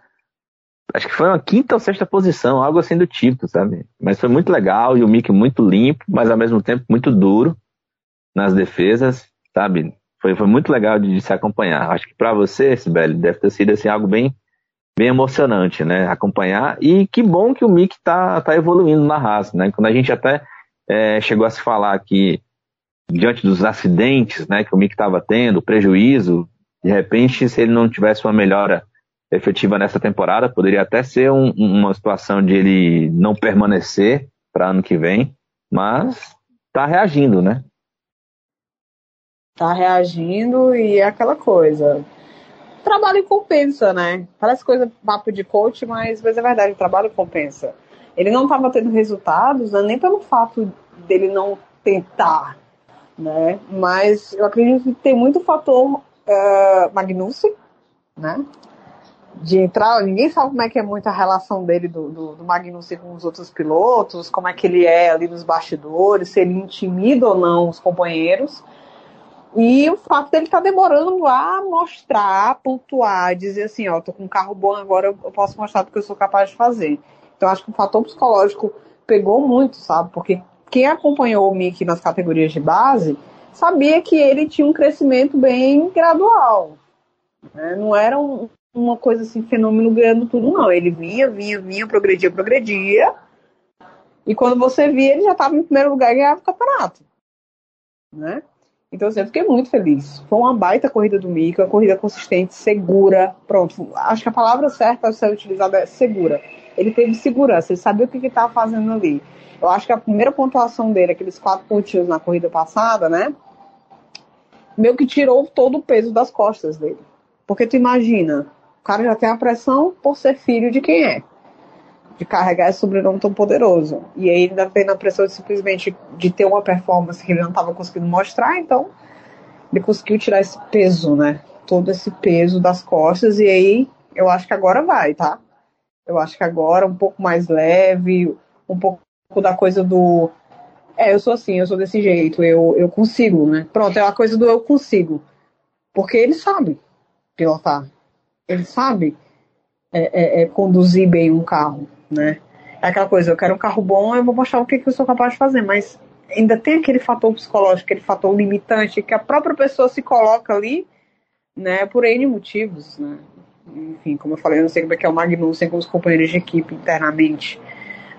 Acho que foi uma quinta ou sexta posição, algo assim do tipo, sabe? Mas foi muito legal e o Mick muito limpo, mas ao mesmo tempo muito duro nas defesas, sabe? Foi, foi muito legal de, de se acompanhar. Acho que para você, Sibeli, deve ter sido assim, algo bem, bem emocionante, né? Acompanhar. E que bom que o Mick tá, tá evoluindo na raça, né? Quando a gente até é, chegou a se falar que diante dos acidentes, né, que o Mick estava tendo, prejuízo, de repente, se ele não tivesse uma melhora efetiva nessa temporada, poderia até ser um, uma situação de ele não permanecer para ano que vem, mas está reagindo, né? Tá reagindo e é aquela coisa. Trabalho compensa, né? Parece coisa papo de coach, mas, mas é verdade, o trabalho compensa. Ele não estava tendo resultados, né? nem pelo fato dele não tentar, né? Mas eu acredito que tem muito fator uh, né? De entrar, ninguém sabe como é que é muito a relação dele do, do, do com os outros pilotos, como é que ele é ali nos bastidores, se ele intimida ou não os companheiros. E o fato dele estar tá demorando a mostrar, pontuar, dizer assim, ó, tô com um carro bom agora, eu posso mostrar porque eu sou capaz de fazer. Então acho que o fator psicológico pegou muito, sabe? Porque quem acompanhou o Mickey nas categorias de base sabia que ele tinha um crescimento bem gradual. Né? Não era um, uma coisa assim, fenômeno ganhando tudo, não. Ele vinha, vinha, vinha, progredia, progredia. E quando você via, ele já estava em primeiro lugar e ganhava o campeonato. Né? Então, assim, eu fiquei muito feliz. Foi uma baita corrida do Mika, uma corrida consistente, segura. Pronto, acho que a palavra certa a ser utilizada é segura. Ele teve segurança, ele sabia o que estava fazendo ali. Eu acho que a primeira pontuação dele, aqueles quatro pontinhos na corrida passada, né? Meio que tirou todo o peso das costas dele. Porque tu imagina, o cara já tem a pressão por ser filho de quem é de carregar esse sobrenome tão poderoso. E aí ainda tem a pressão de, simplesmente de ter uma performance que ele não estava conseguindo mostrar, então ele conseguiu tirar esse peso, né? Todo esse peso das costas, e aí eu acho que agora vai, tá? Eu acho que agora um pouco mais leve, um pouco da coisa do. É, eu sou assim, eu sou desse jeito, eu, eu consigo, né? Pronto, é a coisa do eu consigo. Porque ele sabe pilotar. Ele sabe é, é, é conduzir bem um carro né? É aquela coisa, eu quero um carro bom, eu vou mostrar o que, que eu sou capaz de fazer, mas ainda tem aquele fator psicológico, aquele fator limitante que a própria pessoa se coloca ali, né, por N motivos, né? Enfim, como eu falei, eu não sei como é que é o Magnussen com os companheiros de equipe internamente,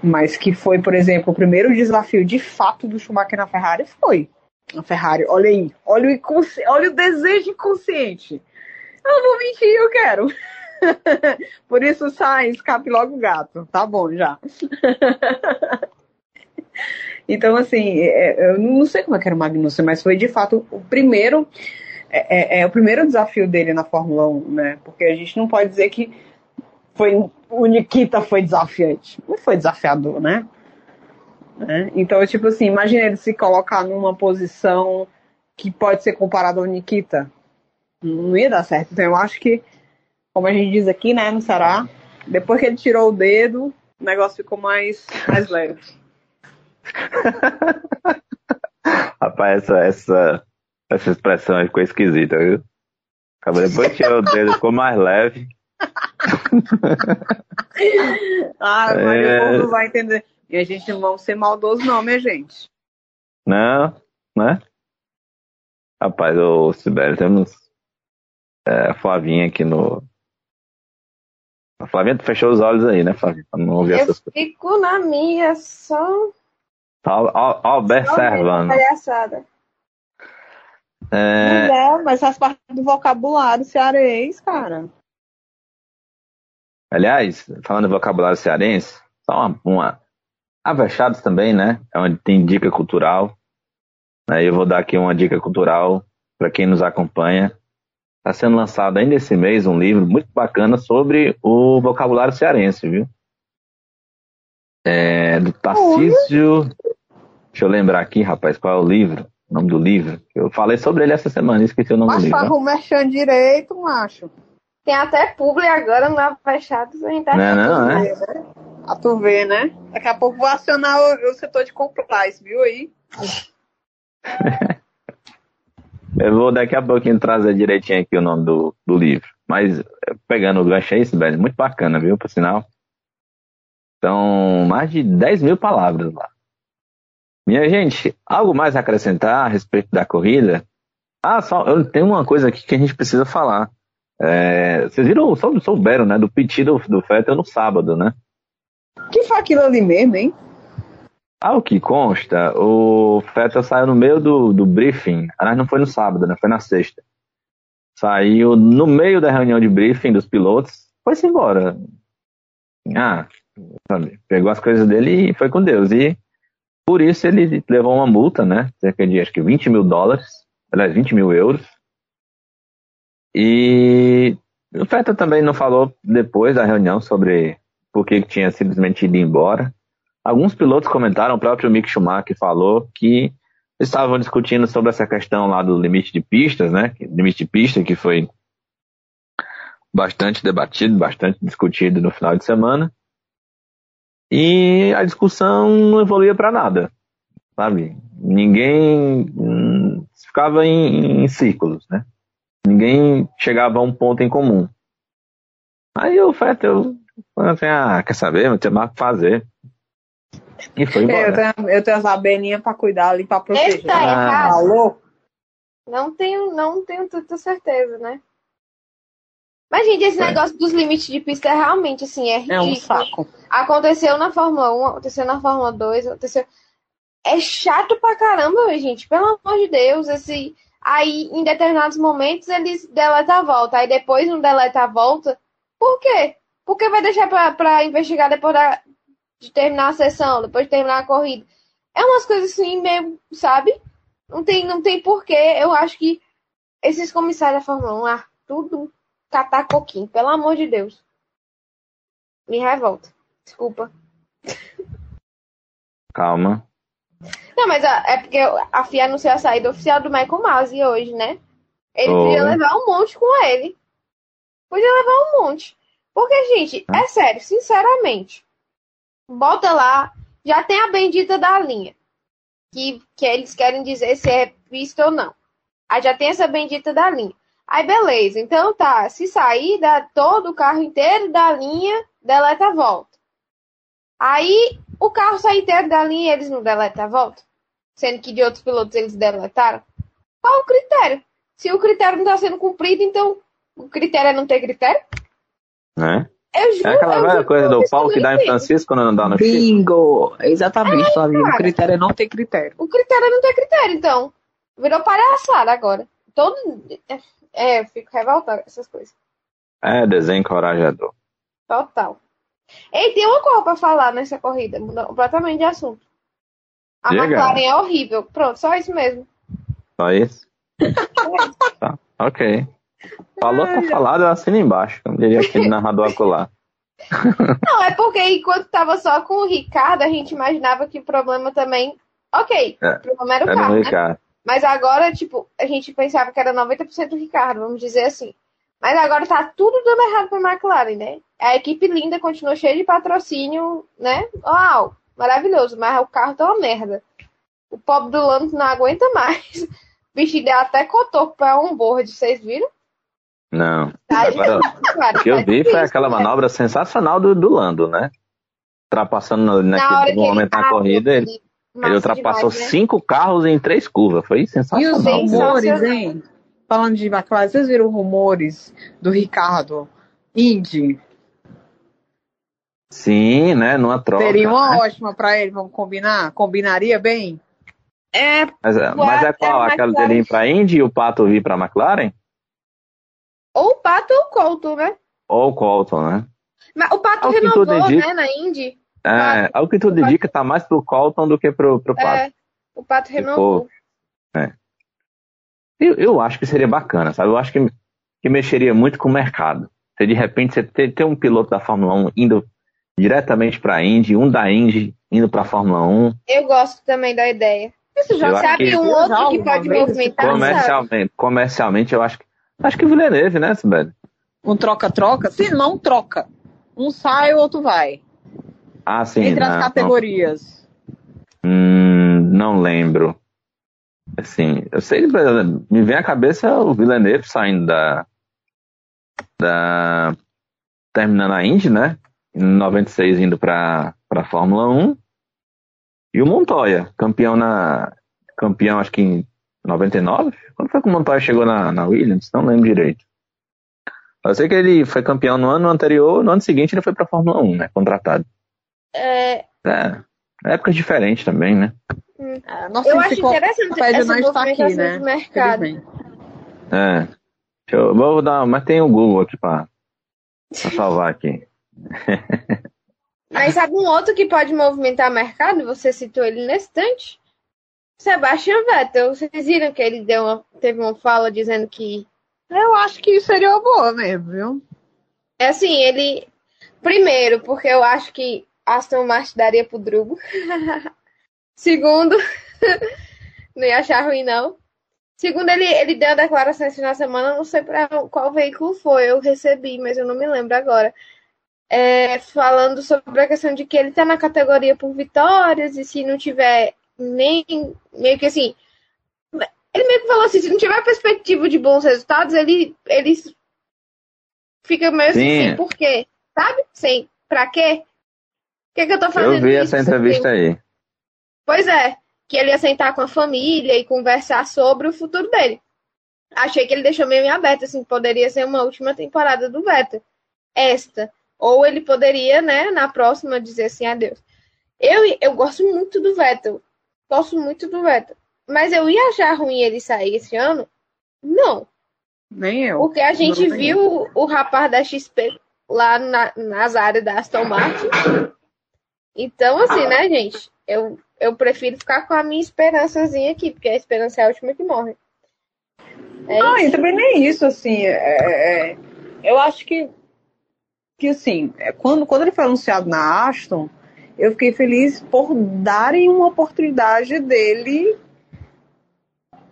mas que foi, por exemplo, o primeiro desafio de fato do Schumacher na Ferrari foi. A Ferrari, olha aí, olha o, olha o desejo inconsciente. Eu não vou mentir, eu quero. Por isso sai, escape logo o gato. Tá bom já. então, assim, é, eu não sei como é que era o Magnussen, mas foi de fato o primeiro. É, é, é, o primeiro desafio dele na Fórmula 1, né? Porque a gente não pode dizer que foi o Nikita foi desafiante. Não foi desafiador, né? né? Então, tipo assim, imagina ele se colocar numa posição que pode ser comparada ao Nikita. Não ia dar certo. Então, eu acho que como a gente diz aqui, né, no Ceará, depois que ele tirou o dedo, o negócio ficou mais, mais leve. Rapaz, essa, essa, essa expressão ficou esquisita, viu? Depois que tirou o dedo, ficou mais leve. ah, mas é... o vai entender. E a gente não vai ser maldoso, não, minha gente. Não, né? Rapaz, ô Sibério, temos é, Flavinha aqui no, a Flavinha fechou os olhos aí, né, Flavinha? Pra não ouvir eu essas coisas. fico na minha, só. Tá observando. Palhaçada. É... Não, mas faz parte do vocabulário cearense, cara. Aliás, falando do vocabulário cearense, só uma. uma... Avechados também, né? É onde tem dica cultural. Aí eu vou dar aqui uma dica cultural para quem nos acompanha. Está sendo lançado ainda esse mês um livro muito bacana sobre o vocabulário cearense, viu? É, do Tarcísio. Deixa eu lembrar aqui, rapaz, qual é o livro. o nome do livro. Eu falei sobre ele essa semana, esqueci o nome Mas do livro. faz o direito, macho. Tem até publi agora no Lava Fechados. A gente tá Não é não, é? A tu ver, né? Daqui a pouco vou acionar o, o setor de compliance, viu aí? Eu vou daqui a pouquinho trazer direitinho aqui o nome do, do livro. Mas pegando o gancho aí, Sibeli, muito bacana, viu, por sinal. São mais de 10 mil palavras lá. Minha gente, algo mais a acrescentar a respeito da corrida? Ah, só, eu tenho uma coisa aqui que a gente precisa falar. É, vocês viram, sou, souberam, né, do pedido do, do Fettel no sábado, né? Que foi aquilo ali mesmo, hein? Ao que consta, o Fettel saiu no meio do, do briefing. Aliás, não foi no sábado, né? Foi na sexta. Saiu no meio da reunião de briefing dos pilotos, foi-se embora. Ah, sabe, pegou as coisas dele e foi com Deus. E por isso ele levou uma multa, né? Cerca de acho que 20 mil dólares, aliás, 20 mil euros. E o Fettel também não falou depois da reunião sobre por que tinha simplesmente ido embora. Alguns pilotos comentaram, o próprio Mick Schumacher falou que estavam discutindo sobre essa questão lá do limite de pistas, né? Limite de pista que foi bastante debatido, bastante discutido no final de semana. E a discussão não evoluía para nada, sabe? Ninguém hum, ficava em, em círculos, né? Ninguém chegava a um ponto em comum. Aí o Fettel falou assim, ah, quer saber? Não tinha mais o que fazer. E foi embora. eu, tenho, eu tenho as abelhinhas pra cuidar ali, pra proteger. Esse tá Ah. errado. Falou? Não tenho, não tenho tanta certeza, né? Mas, gente, esse É. negócio dos limites de pista é realmente, assim, é É um ridículo. saco. Aconteceu na Fórmula 1, aconteceu na Fórmula 2, aconteceu. É chato pra caramba, gente. Pelo amor de Deus. Esse... Aí, em determinados momentos, eles deletam a volta. Aí depois não deleta a volta. Por quê? Porque vai deixar pra, pra investigar depois da- de terminar a sessão, depois de terminar a corrida. É umas coisas assim, meio, sabe? Não tem, não tem porquê. Eu acho que esses comissários da Fórmula 1, ah, tudo catar coquinho, pelo amor de Deus. Me revolta. Desculpa. Calma. Não, mas a- é porque a FIA anunciou a saída oficial do Michael Masi hoje, né? Ele Oh. podia levar um monte com ele. Podia levar um monte. Porque, gente, é sério, sinceramente. Bota lá, já tem a bendita da linha. Que, que eles querem dizer se é pista ou não. Aí já tem essa bendita da linha. Aí beleza, então tá. Se sair da todo o carro inteiro da linha, deleta a volta. Aí o carro sai inteiro da linha e eles não deletam a volta? Sendo que de outros pilotos eles deletaram? Qual o critério? Se o critério não está sendo cumprido, então o critério é não ter critério? Né? Eu juro. É aquela velha coisa do pau que dá em. Francisco quando não dá no Chico. Bingo! Exatamente, Flavinho. O critério é não ter critério. O critério é não ter critério, então. Virou palhaçada agora. Todo. É, eu fico revoltada com essas coisas. É desencorajador. Total. Ei, tem uma coisa pra falar nessa corrida, mudando completamente de assunto. A Diga. McLaren é horrível. Pronto, só isso mesmo. Só isso? tá, ok. Falou, tá falado, eu assino embaixo. Como diria aquele narrador acolá. Não, é porque enquanto tava só com o Ricardo, a gente imaginava que o problema também. Ok, É, o problema era o Era carro, né? Ricardo. Mas agora, tipo, a gente pensava que era 90% o Ricardo, vamos dizer assim. Mas agora tá tudo dando errado pra McLaren, né? A equipe linda continua cheia de patrocínio, né? Uau, maravilhoso, mas o carro tá uma merda. O pobre do Lando não aguenta mais. O bicho deu até cotoco pra onboard, vocês viram? Não. Agora, O que eu vi foi aquela manobra sensacional do, do Lando, né? Ultrapassando no- Na naquele que ele momento na corrida, ele, ele ultrapassou demais, né? cinco carros em três curvas. Foi E os sensacional. Sensacional. rumores, hein? Falando de McLaren, vocês viram rumores do Ricardo? Indy. Sim, né? Numa troca. Seria uma né? ótima pra ele, vamos combinar? Combinaria bem? É, Mas, é- mas é qual? Era Aquela dele ir pra Indy e o Pato vir pra McLaren? Ou o Pato ou o Colton, né? Ou o Colton, né? Mas o Pato Ao renovou, tudo indica. né, na Indy. É, ao que tudo indica, tá mais pro Colton do que pro, pro Pato. É, o Pato renovou. Eu, eu acho que seria bacana, sabe? Eu acho que, que mexeria muito com o mercado. Se de repente você ter, ter um piloto da Fórmula 1 indo diretamente pra Indy, um da Indy indo pra Fórmula 1. Eu gosto também da ideia. Isso já Sabe que- um outro que pode movimentar, sabe? Comercialmente, comercialmente, eu acho que. Acho que Villeneuve, né, Sibeli? Um troca-troca? Sim, não troca. Um sai, o outro vai. Ah, sim. Entre não, as não. categorias. Hum, não lembro. Assim, eu sei, exemplo, me vem à cabeça o Villeneuve saindo da. da terminando a Indy, né? Em 96 indo pra, pra Fórmula 1. E o Montoya, campeão na. campeão acho que em 99? Quando foi que o Montoya chegou na, na Williams? Não lembro direito. Eu sei que ele foi campeão no ano anterior, no ano seguinte ele foi pra Fórmula 1, né? Contratado. É, É, épocas diferentes também, né? É, nossa, eu acho interessante Pede essa não está aqui, movimentação né? de mercado. É. Deixa eu, vou dar, mas tem o Google aqui pra, pra salvar aqui. Mas sabe um outro que pode movimentar mercado? Você citou ele nesse instante? Sebastian Vettel. Vocês viram que ele deu uma- teve uma fala dizendo que Eu acho que seria uma boa mesmo, viu? É assim, ele. Primeiro, porque eu acho que Aston Martin daria pro Drugo. Segundo, não ia achar ruim, não. Segundo, ele, ele deu a declaração esse final de semana, não sei para qual veículo foi, eu recebi, mas eu não me lembro agora. É, falando sobre a questão de que ele tá na categoria por vitórias, e se não tiver nem. meio que assim. Ele meio que falou assim, se não tiver perspectiva de bons resultados, ele, ele fica meio Sim. assim, por quê? Sabe? Sem, pra quê? O que, que eu tô fazendo Eu vi isso? essa entrevista aí. Pois é, que ele ia sentar com a família e conversar sobre o futuro dele. Achei que ele deixou meio em aberto, assim, poderia ser uma última temporada do Vettel. Esta. Ou ele poderia, né, na próxima, dizer assim, adeus. Eu, eu gosto muito do Vettel. Gosto muito do Vettel. Mas eu ia achar ruim ele sair esse ano? Não. Nem eu. Porque a gente Não, viu o, o rapaz da XP lá na- nas áreas da Aston Martin. Então, assim, né, gente? Eu, eu prefiro ficar com a minha esperançazinha aqui, porque a esperança é a última que morre. É Não, isso. e também nem isso, assim. é- é- eu acho que, que assim, é, quando, quando ele foi anunciado na Aston, eu fiquei feliz por darem uma oportunidade dele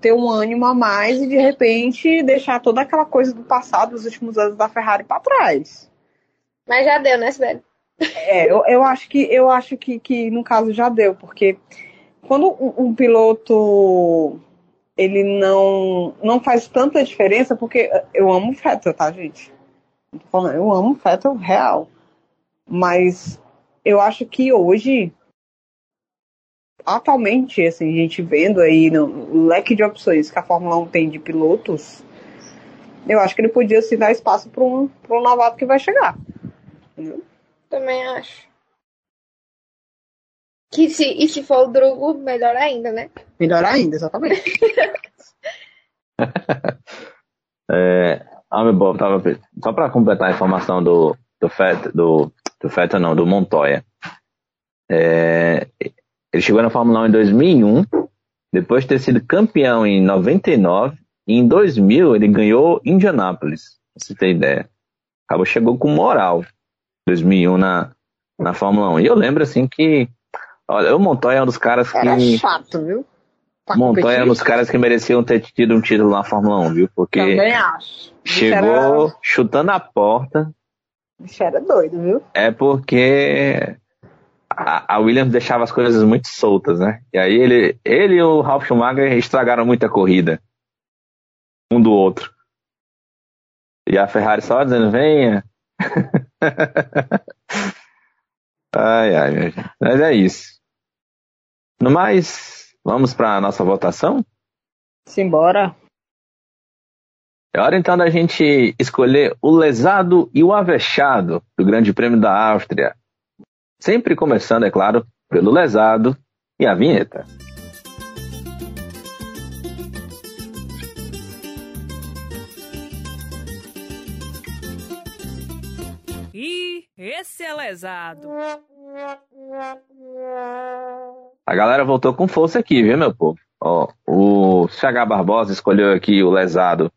ter um ânimo a mais e de repente deixar toda aquela coisa do passado, dos últimos anos da Ferrari para trás. Mas já deu, né, velho? É, eu, eu acho que eu acho que, que no caso já deu, porque quando um, um piloto ele não não faz tanta diferença, porque eu amo o Vettel, tá, gente? Eu amo o Vettel real. Mas eu acho que hoje atualmente, assim, a gente vendo aí no o leque de opções que a Fórmula 1 tem de pilotos, eu acho que ele podia se dar espaço para um, pra um novato que vai chegar. Entendeu? Também acho. Que se, e se for o Drugo, melhor ainda, né? Melhor ainda, exatamente. É, ah, meu bom, tava, só para completar a informação do, do Feta, do, do Feta não, do Montoya. É, ele chegou na Fórmula 1 em 2001, depois de ter sido campeão em 99, e em 2000 ele ganhou Indianápolis, pra você ter ideia. Acabou, chegou com moral, 2001 na, na Fórmula 1. E eu lembro assim que, olha, o Montoya é um dos caras Era que... chato, viu? Pra Montoya é um dos caras que mereciam ter tido um título na Fórmula 1, viu? Porque... Também acho. Chegou Era, chutando a porta, bicho era doido, viu? é porque a, a Williams deixava as coisas muito soltas, né? E aí ele, ele e o Ralf Schumacher estragaram muita corrida. Um do outro. E a Ferrari só dizendo, venha. ai, ai, ai. Mas é isso. No mais, vamos para a nossa votação? Simbora. É hora então da gente escolher o lesado e o avexado do Grande Prêmio da Áustria. Sempre começando, é claro, pelo lesado e a vinheta. Ih, esse é lesado. A galera voltou com força aqui, viu, meu povo? Ó, o CH Barbosa escolheu aqui o lesado.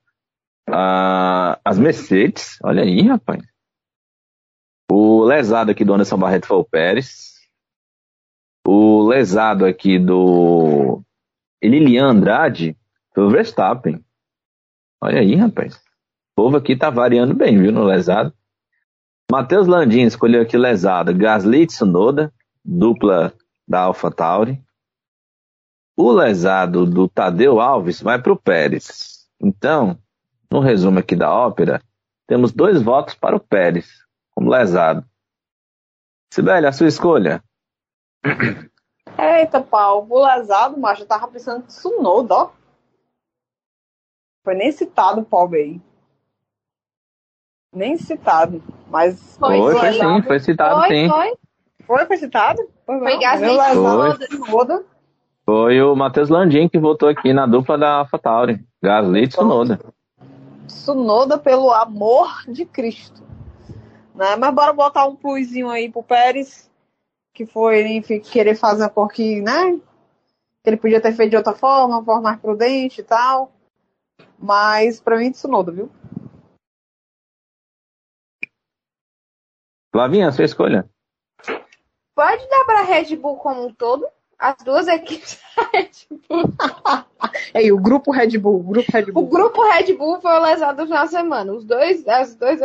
Ah, as Mercedes, olha aí, rapaz. O lesado aqui do Anderson Barreto foi o Pérez. O lesado aqui do Lilian Andrade foi o Verstappen. Olha aí, rapaz. O povo aqui tá variando bem, viu, no lesado. Matheus Landim escolheu aqui lesado Gasly Tsunoda, dupla da AlphaTauri. O lesado do Tadeu Alves vai para o Pérez. Então, no resumo aqui da ópera, temos dois votos para o Pérez, como lesado. Sibeli, a sua escolha? Eita, pau, o lesado, mas eu tava pensando de Tsunoda, ó. Foi nem citado o pobre aí. Nem citado, mas... Foi, foi, foi sim, foi citado foi, sim. Foi, Foi, foi citado? Foi, foi. Gasly e. Tsunoda. Foi o Matheus Landim que votou aqui na dupla da AlphaTauri. Gasly e Tsunoda. Tsunoda pelo amor de Cristo. Né? Mas bora botar um plusinho aí pro Pérez, que foi enfim, querer fazer uma cor que, né? Que ele podia ter feito de outra forma, uma forma mais prudente e tal. Mas pra mim, Tsunoda, viu? Flavinha, a sua escolha? Pode dar pra Red Bull como um todo? As duas equipes da Red Bull. Aí, o grupo Red Bull, o grupo Red O Bull. grupo Red Bull foi o lesado do final de semana. Os dois, as dois,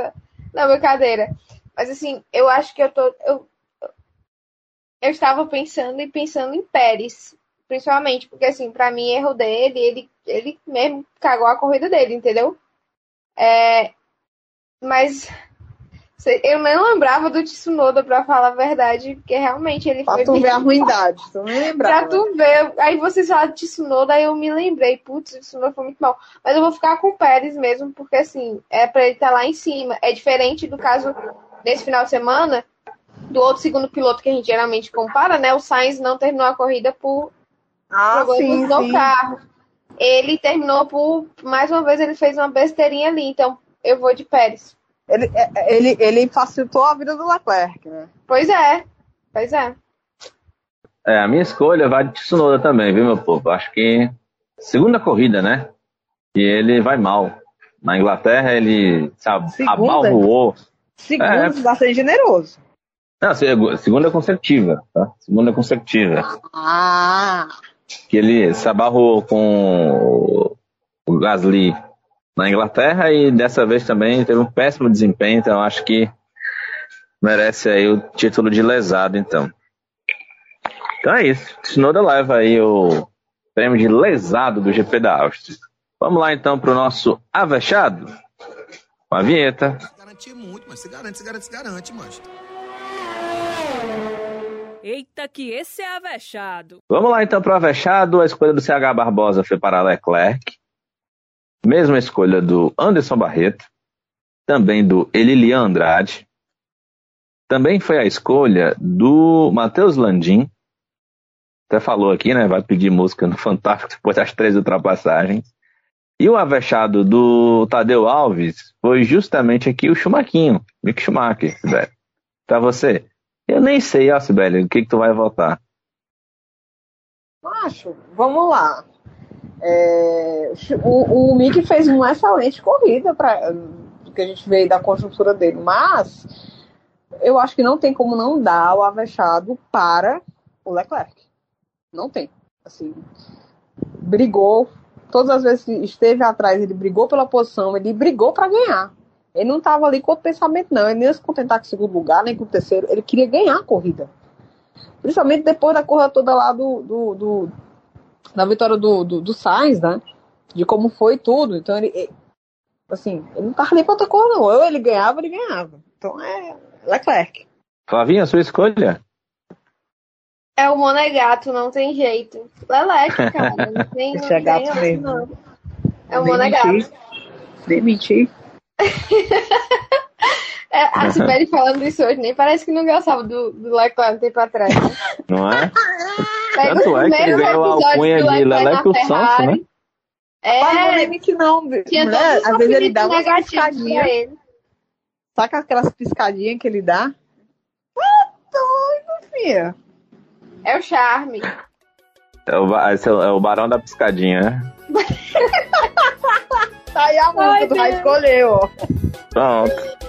na brincadeira. Mas assim, eu acho que eu tô. Eu, eu estava pensando e pensando em Pérez. Principalmente, porque assim, pra mim, erro dele, ele, ele mesmo cagou a corrida dele, entendeu? É, mas eu nem lembrava do Tsunoda, pra falar a verdade, porque realmente ele Pra foi. tu ver a ruindade, tu nem lembrava. Pra tu ver, aí vocês falaram de Tsunoda, aí eu me lembrei, putz, o Tsunoda foi muito mal. Mas eu vou ficar com o Pérez mesmo, porque assim, é pra ele estar lá em cima. É diferente do caso desse final de semana, do outro segundo piloto que a gente geralmente compara, né? O Sainz não terminou a corrida por Ah, sim, no sim. carro. Ele terminou por, mais uma vez, ele fez uma besteirinha ali, então eu vou de Pérez. Ele, é- ele, ele facilitou a vida do Leclerc, né? Pois é, pois é. É, a minha escolha vai de Tsunoda também, viu, meu povo? Acho que segunda corrida, né? E ele vai mal. Na Inglaterra ele se ab- Segunda? abalroou. Segundo, É. ser generoso. Não, se- segunda consecutiva, tá? Segunda consecutiva. Ah, Que ele se abarrou com o Gasly na Inglaterra e dessa vez também teve um péssimo desempenho, então acho que merece aí o título de lesado, então. Então é isso. Tsunoda leva aí o prêmio de lesado do GP da Áustria. Vamos lá então para o nosso avexado. Com a vinheta. Garantir muito, mas se garante, se garante, se garante, mas. Eita, que esse é avexado. Vamos lá então para o avexado. A escolha do CH Barbosa foi para Leclerc. Mesma escolha do Anderson Barreto. Também do Elilian Andrade. Também foi a escolha do Matheus Landim. Até falou aqui, né? Vai pedir música no Fantástico depois das três ultrapassagens. E o avexado do Tadeu Alves foi justamente aqui o Chumaquinho, Mick Schumacher, Sibeli. Pra você. Eu nem sei, ó, Sibeli, o que, que tu vai votar. macho, vamos lá. É, o, o Mick fez uma excelente corrida para que a gente veio da conjuntura dele, mas eu acho que não tem como não dar o avexado para o Leclerc. Não tem. Assim, brigou todas as vezes que esteve atrás, ele brigou pela posição, ele brigou para ganhar. Ele não estava ali com outro pensamento, não. Ele nem se contentar com o segundo lugar, nem com o terceiro. Ele queria ganhar a corrida. Principalmente depois da corrida toda lá do, do, do- da vitória do, do, do Sainz, né? De como foi tudo. Então ele, assim, ele não tava nem pra outra coisa, não. Ou ele ganhava, ele ganhava. Então é Leclerc. Flavinha, sua escolha? É o Monegato, não tem jeito. Leleque, cara. Não tem, não Esse é gato tem outro, mesmo. não. É o Nem Monegato. mentir. É, a Sibeli falando isso hoje, nem parece que não gostava do, do Leclerc um tempo atrás. Né? Não é? Tanto é que ele ganhou a alcunha de Leleco Sanso, Ferrari. né? Mas não é É, nem mentir, não. tinha Né? Às vezes ele dá uma piscadinha. Saca aquelas piscadinhas que ele dá? É doido, filha. É o charme. É o, esse é o- é o Barão da Piscadinha, né? Tá aí a música, Ai, tu vai escolher, ó. Pronto.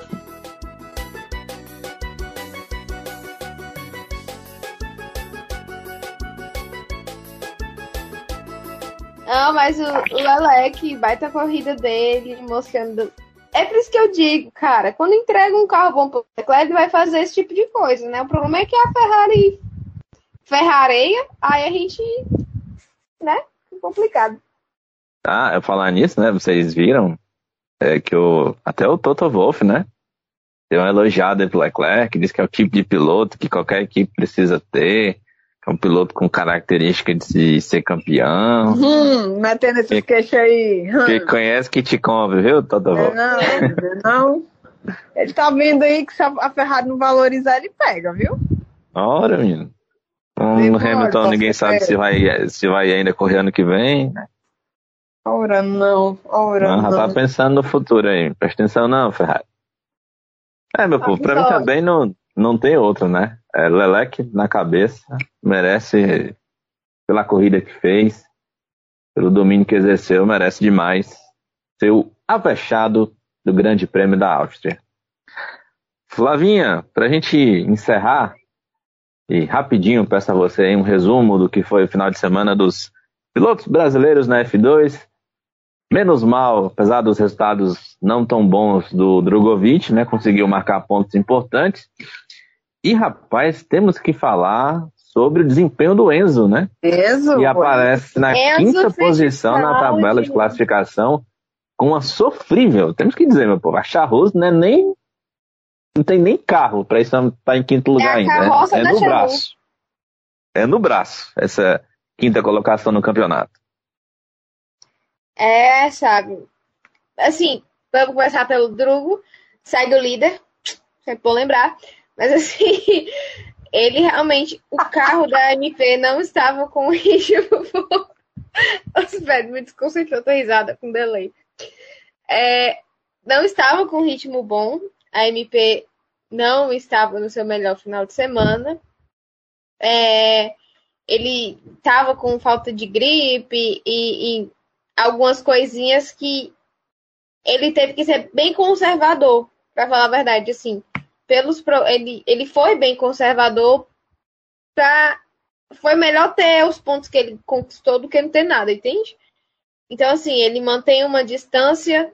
Não, mas o, Leleque, baita corrida dele, mostrando. É por isso que eu digo, cara, quando entrega um carro bom pro Leclerc, ele vai fazer esse tipo de coisa, né? O problema é que a Ferrari ferrareia, aí a gente, né? Complicado. Ah, eu falar nisso, né? Vocês viram é, que o, até o Toto Wolff, né? Deu uma elogiada pro Leclerc, disse que é o tipo de piloto que qualquer equipe precisa ter, é um piloto com característica de ser campeão. Hum, metendo esses queixos aí. Hum. Que conhece que te compra, viu, Toto Wolff? Não, não. Ele tá vendo aí que se a Ferrari não valorizar, ele pega, viu? Ora, menino. Um Demora, Hamilton, tá ninguém sabe se vai, se vai ainda correr ano que vem. né? Ora não, ora Não, já não. tá pensando no futuro aí. Presta atenção não, Ferrari. É, meu povo, pra mim também não, não tem outro, né? É, Leleque na cabeça, merece pela corrida que fez, pelo domínio que exerceu, merece demais ser o avexado do Grande Prêmio da Áustria. Flavinha, pra gente encerrar, e rapidinho peço a você aí um resumo do que foi o final de semana dos pilotos brasileiros na F2. Menos mal, apesar dos resultados não tão bons do Drogovic, né? Conseguiu marcar pontos importantes. E, rapaz, temos que falar sobre o desempenho do Enzo, né? Enzo, Que aparece na Enzo quinta posição na tabela de- classificação com uma sofrível. Temos que dizer, meu povo, a Charrus não é nem. Não tem nem carro para estar em quinto lugar a ainda. carroça É, é no braço. É no braço, essa quinta colocação no campeonato. É, sabe? Assim, vamos começar pelo Drugo, sai do líder, sempre vou lembrar. Mas assim, ele realmente, o carro da MP não estava com ritmo bom. Nossa, velho, me desconcentrou, tô risada com delay. É, não estava com ritmo bom. A MP não estava no seu melhor final de semana. É, ele estava com falta de gripe e, e algumas coisinhas que ele teve que ser bem conservador, para falar a verdade, assim. Pelos ele, ele foi bem conservador pra foi melhor ter os pontos que ele conquistou do que não ter nada, entende? Então assim, ele mantém uma distância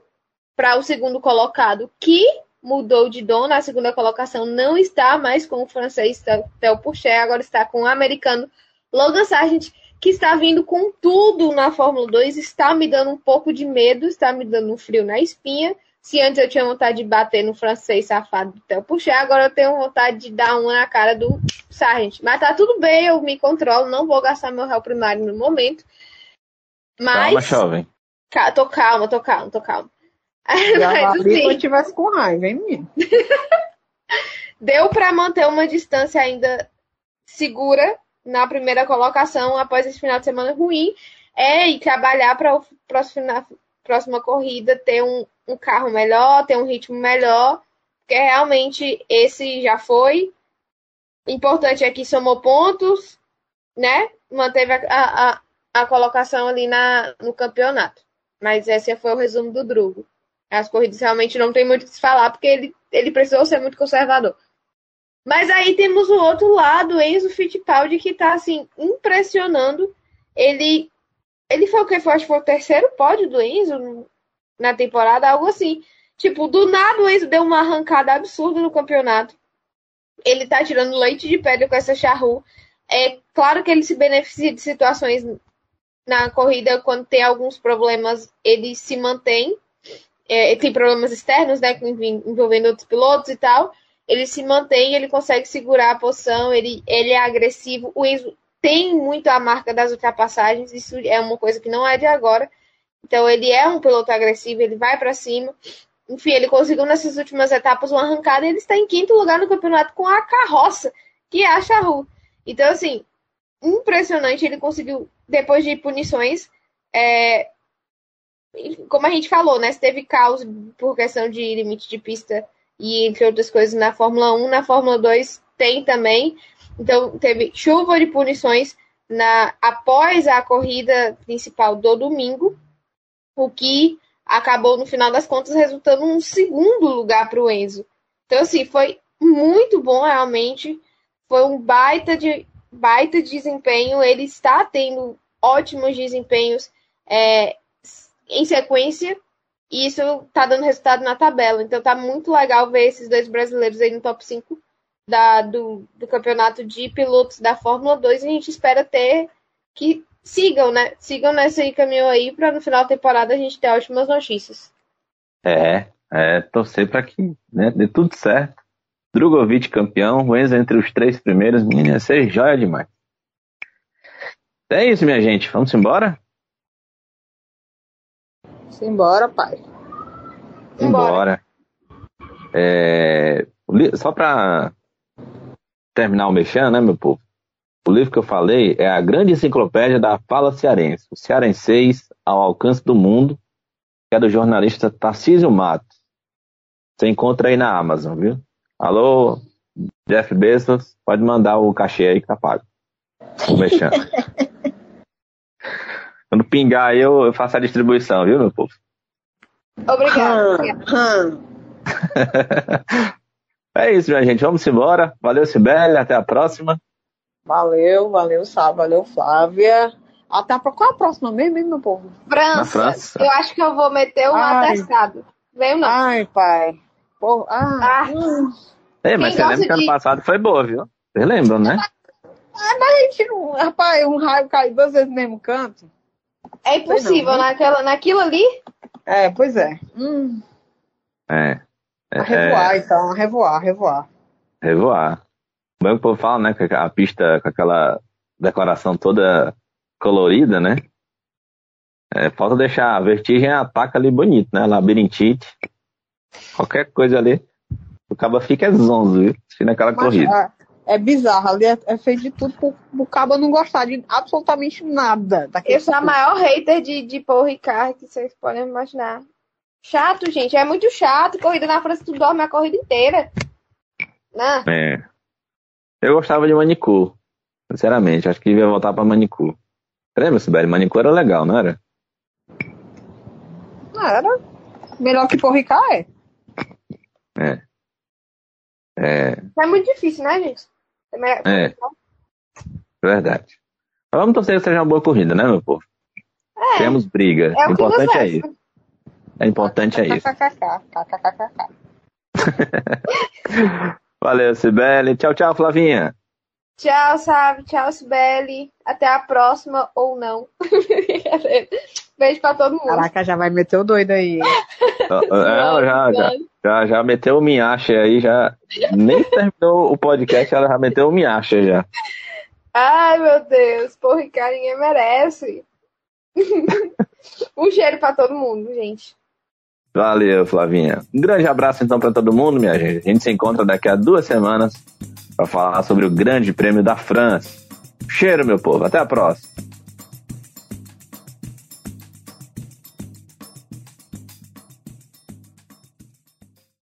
para o segundo colocado que mudou de dono, a segunda colocação não está mais com o francês Theo Pourchaire, agora está com o americano Logan Sargent, que está vindo com tudo na Fórmula 2, está me dando um pouco de medo, está me dando um frio na espinha. Se antes eu tinha vontade de bater no francês safado do Theo Pourchaire, agora eu tenho vontade de dar uma na cara do Sargent. Mas tá tudo bem, eu me controlo, não vou gastar meu réu primário no momento. Calma, Mas, jovem. Ca- tô calma, tô calma, tô calma. Mas, assim, se eu tivesse com raiva, hein, menino? deu para manter uma distância ainda segura na primeira colocação após esse final de semana ruim é e trabalhar para a próxima, próxima corrida ter um, um carro melhor, ter um ritmo melhor, porque realmente esse já foi. Importante é que somou pontos, né? Manteve a, a, a, colocação ali na, no campeonato. Mas esse foi o resumo do Drugo. As corridas realmente não tem muito o que se falar, porque ele, ele precisou ser muito conservador. Mas aí temos o outro lado, Enzo Fittipaldi, que tá assim, impressionando. Ele. Ele foi o que? Foi, acho que foi o terceiro pódio do Enzo na temporada, algo assim. Tipo, do nada o Enzo deu uma arrancada absurda no campeonato. Ele tá tirando leite de pedra com essa charru. É claro que ele se beneficia de situações na corrida quando tem alguns problemas, ele se mantém. É, tem problemas externos, né, envolvendo outros pilotos e tal ele se mantém, ele consegue segurar a posição, ele, ele é agressivo. O Enzo tem muito a marca das ultrapassagens, isso é uma coisa que não é de agora. Então ele é um piloto agressivo, ele vai para cima. Enfim, ele conseguiu nessas últimas etapas uma arrancada e ele está em quinto lugar no campeonato com a carroça, que é a Charru. Então, assim, impressionante. Ele conseguiu, depois de punições, é, como a gente falou, né? Se teve caos por questão de limite de pista e entre outras coisas na Fórmula 1, na Fórmula 2 tem também. Então teve chuva de punições na após a corrida principal do domingo, o que acabou no final das contas resultando um segundo lugar para o Enzo. Então assim, foi muito bom realmente, foi um baita de baita desempenho, ele está tendo ótimos desempenhos é, em sequência e isso tá dando resultado na tabela. Então tá muito legal ver esses dois brasileiros aí no top 5 da, do, do campeonato de pilotos da Fórmula 2 e a gente espera ter que sigam, né? Sigam nesse caminho aí para no final da temporada a gente ter ótimas notícias. É, é torcer para que né, dê tudo certo. Drogovic campeão, o Enzo entre os três primeiros, menina, ia ser joia demais. É isso, minha gente. Vamos embora? Simbora, pai. Embora. É, só para terminar o mexendo, né, meu povo? O livro que eu falei é a grande enciclopédia da fala cearense, o Cearenseis ao alcance do mundo, que é do jornalista Tarcísio Matos. Você encontra aí na Amazon, viu? Alô, Jeff Bezos, pode mandar o cachê aí que tá pago. O mexendo. Quando pingar aí, eu, faço a distribuição, viu, meu povo? Obrigada. é isso, minha gente. Vamos embora. Valeu, Sibeli. Até a próxima. Valeu, valeu, Sábio. Valeu, Flávia. Até a, qual é a próxima mesmo, hein, meu povo? França. Na França. Eu acho que eu vou meter um Ai. atestado. Veio não. Ai, pai. Porra, ah, Ah. hum. Ei, mas Quem você lembra que ano passado foi boa, viu? Vocês lembram, né? Ah, mas a gente não. Rapaz, um raio cai duas vezes no mesmo canto. É impossível, Não, né? naquela, naquilo ali. É, pois é. Hum, É. É, a revoar, então, a revoar, a revoar. é revoar. Que o povo fala, né? Que a pista com aquela declaração toda colorida, né? É, falta deixar a vertigem ataca ali bonito, né? Labirintite. Qualquer coisa ali. O cabo fica é zonzo, viu? Se naquela Mas, corrida. ah, é bizarro, ali é, é feito de tudo pro, pro cabo não gostar de absolutamente nada Eu sou a maior hater de, de Paul Ricard que vocês podem imaginar. Chato, gente. É muito chato. Corrida na França, tu dorme a corrida inteira. Né? É. Eu gostava de manicure. Sinceramente, acho que ia voltar pra manicure. Lembra, Sibeli? Manicure era legal, não era? Ah, era melhor que porricar, é. É. É. É muito difícil, né, gente? Também- É. Verdade. Mas vamos torcer que seja uma boa corrida, né, meu povo? É. Temos briga. É o importante é isso. É importante é isso. Valeu, Sibeli. Tchau, tchau, Flavinha. Tchau, sabe? Tchau, Sibeli. Até a próxima ou não. Beijo pra todo mundo. Caraca, já vai meter o doido aí. Ela já, já, já, já meteu o minhache aí, já. Nem terminou o podcast, ela já meteu o minhache já. Ai, meu Deus. Porra, ninguém merece. um cheiro pra todo mundo, gente. Valeu, Flavinha. Um grande abraço então para todo mundo, minha gente. A gente se encontra daqui a duas semanas para falar sobre o Grande Prêmio da França. Cheiro, meu povo. Até a próxima.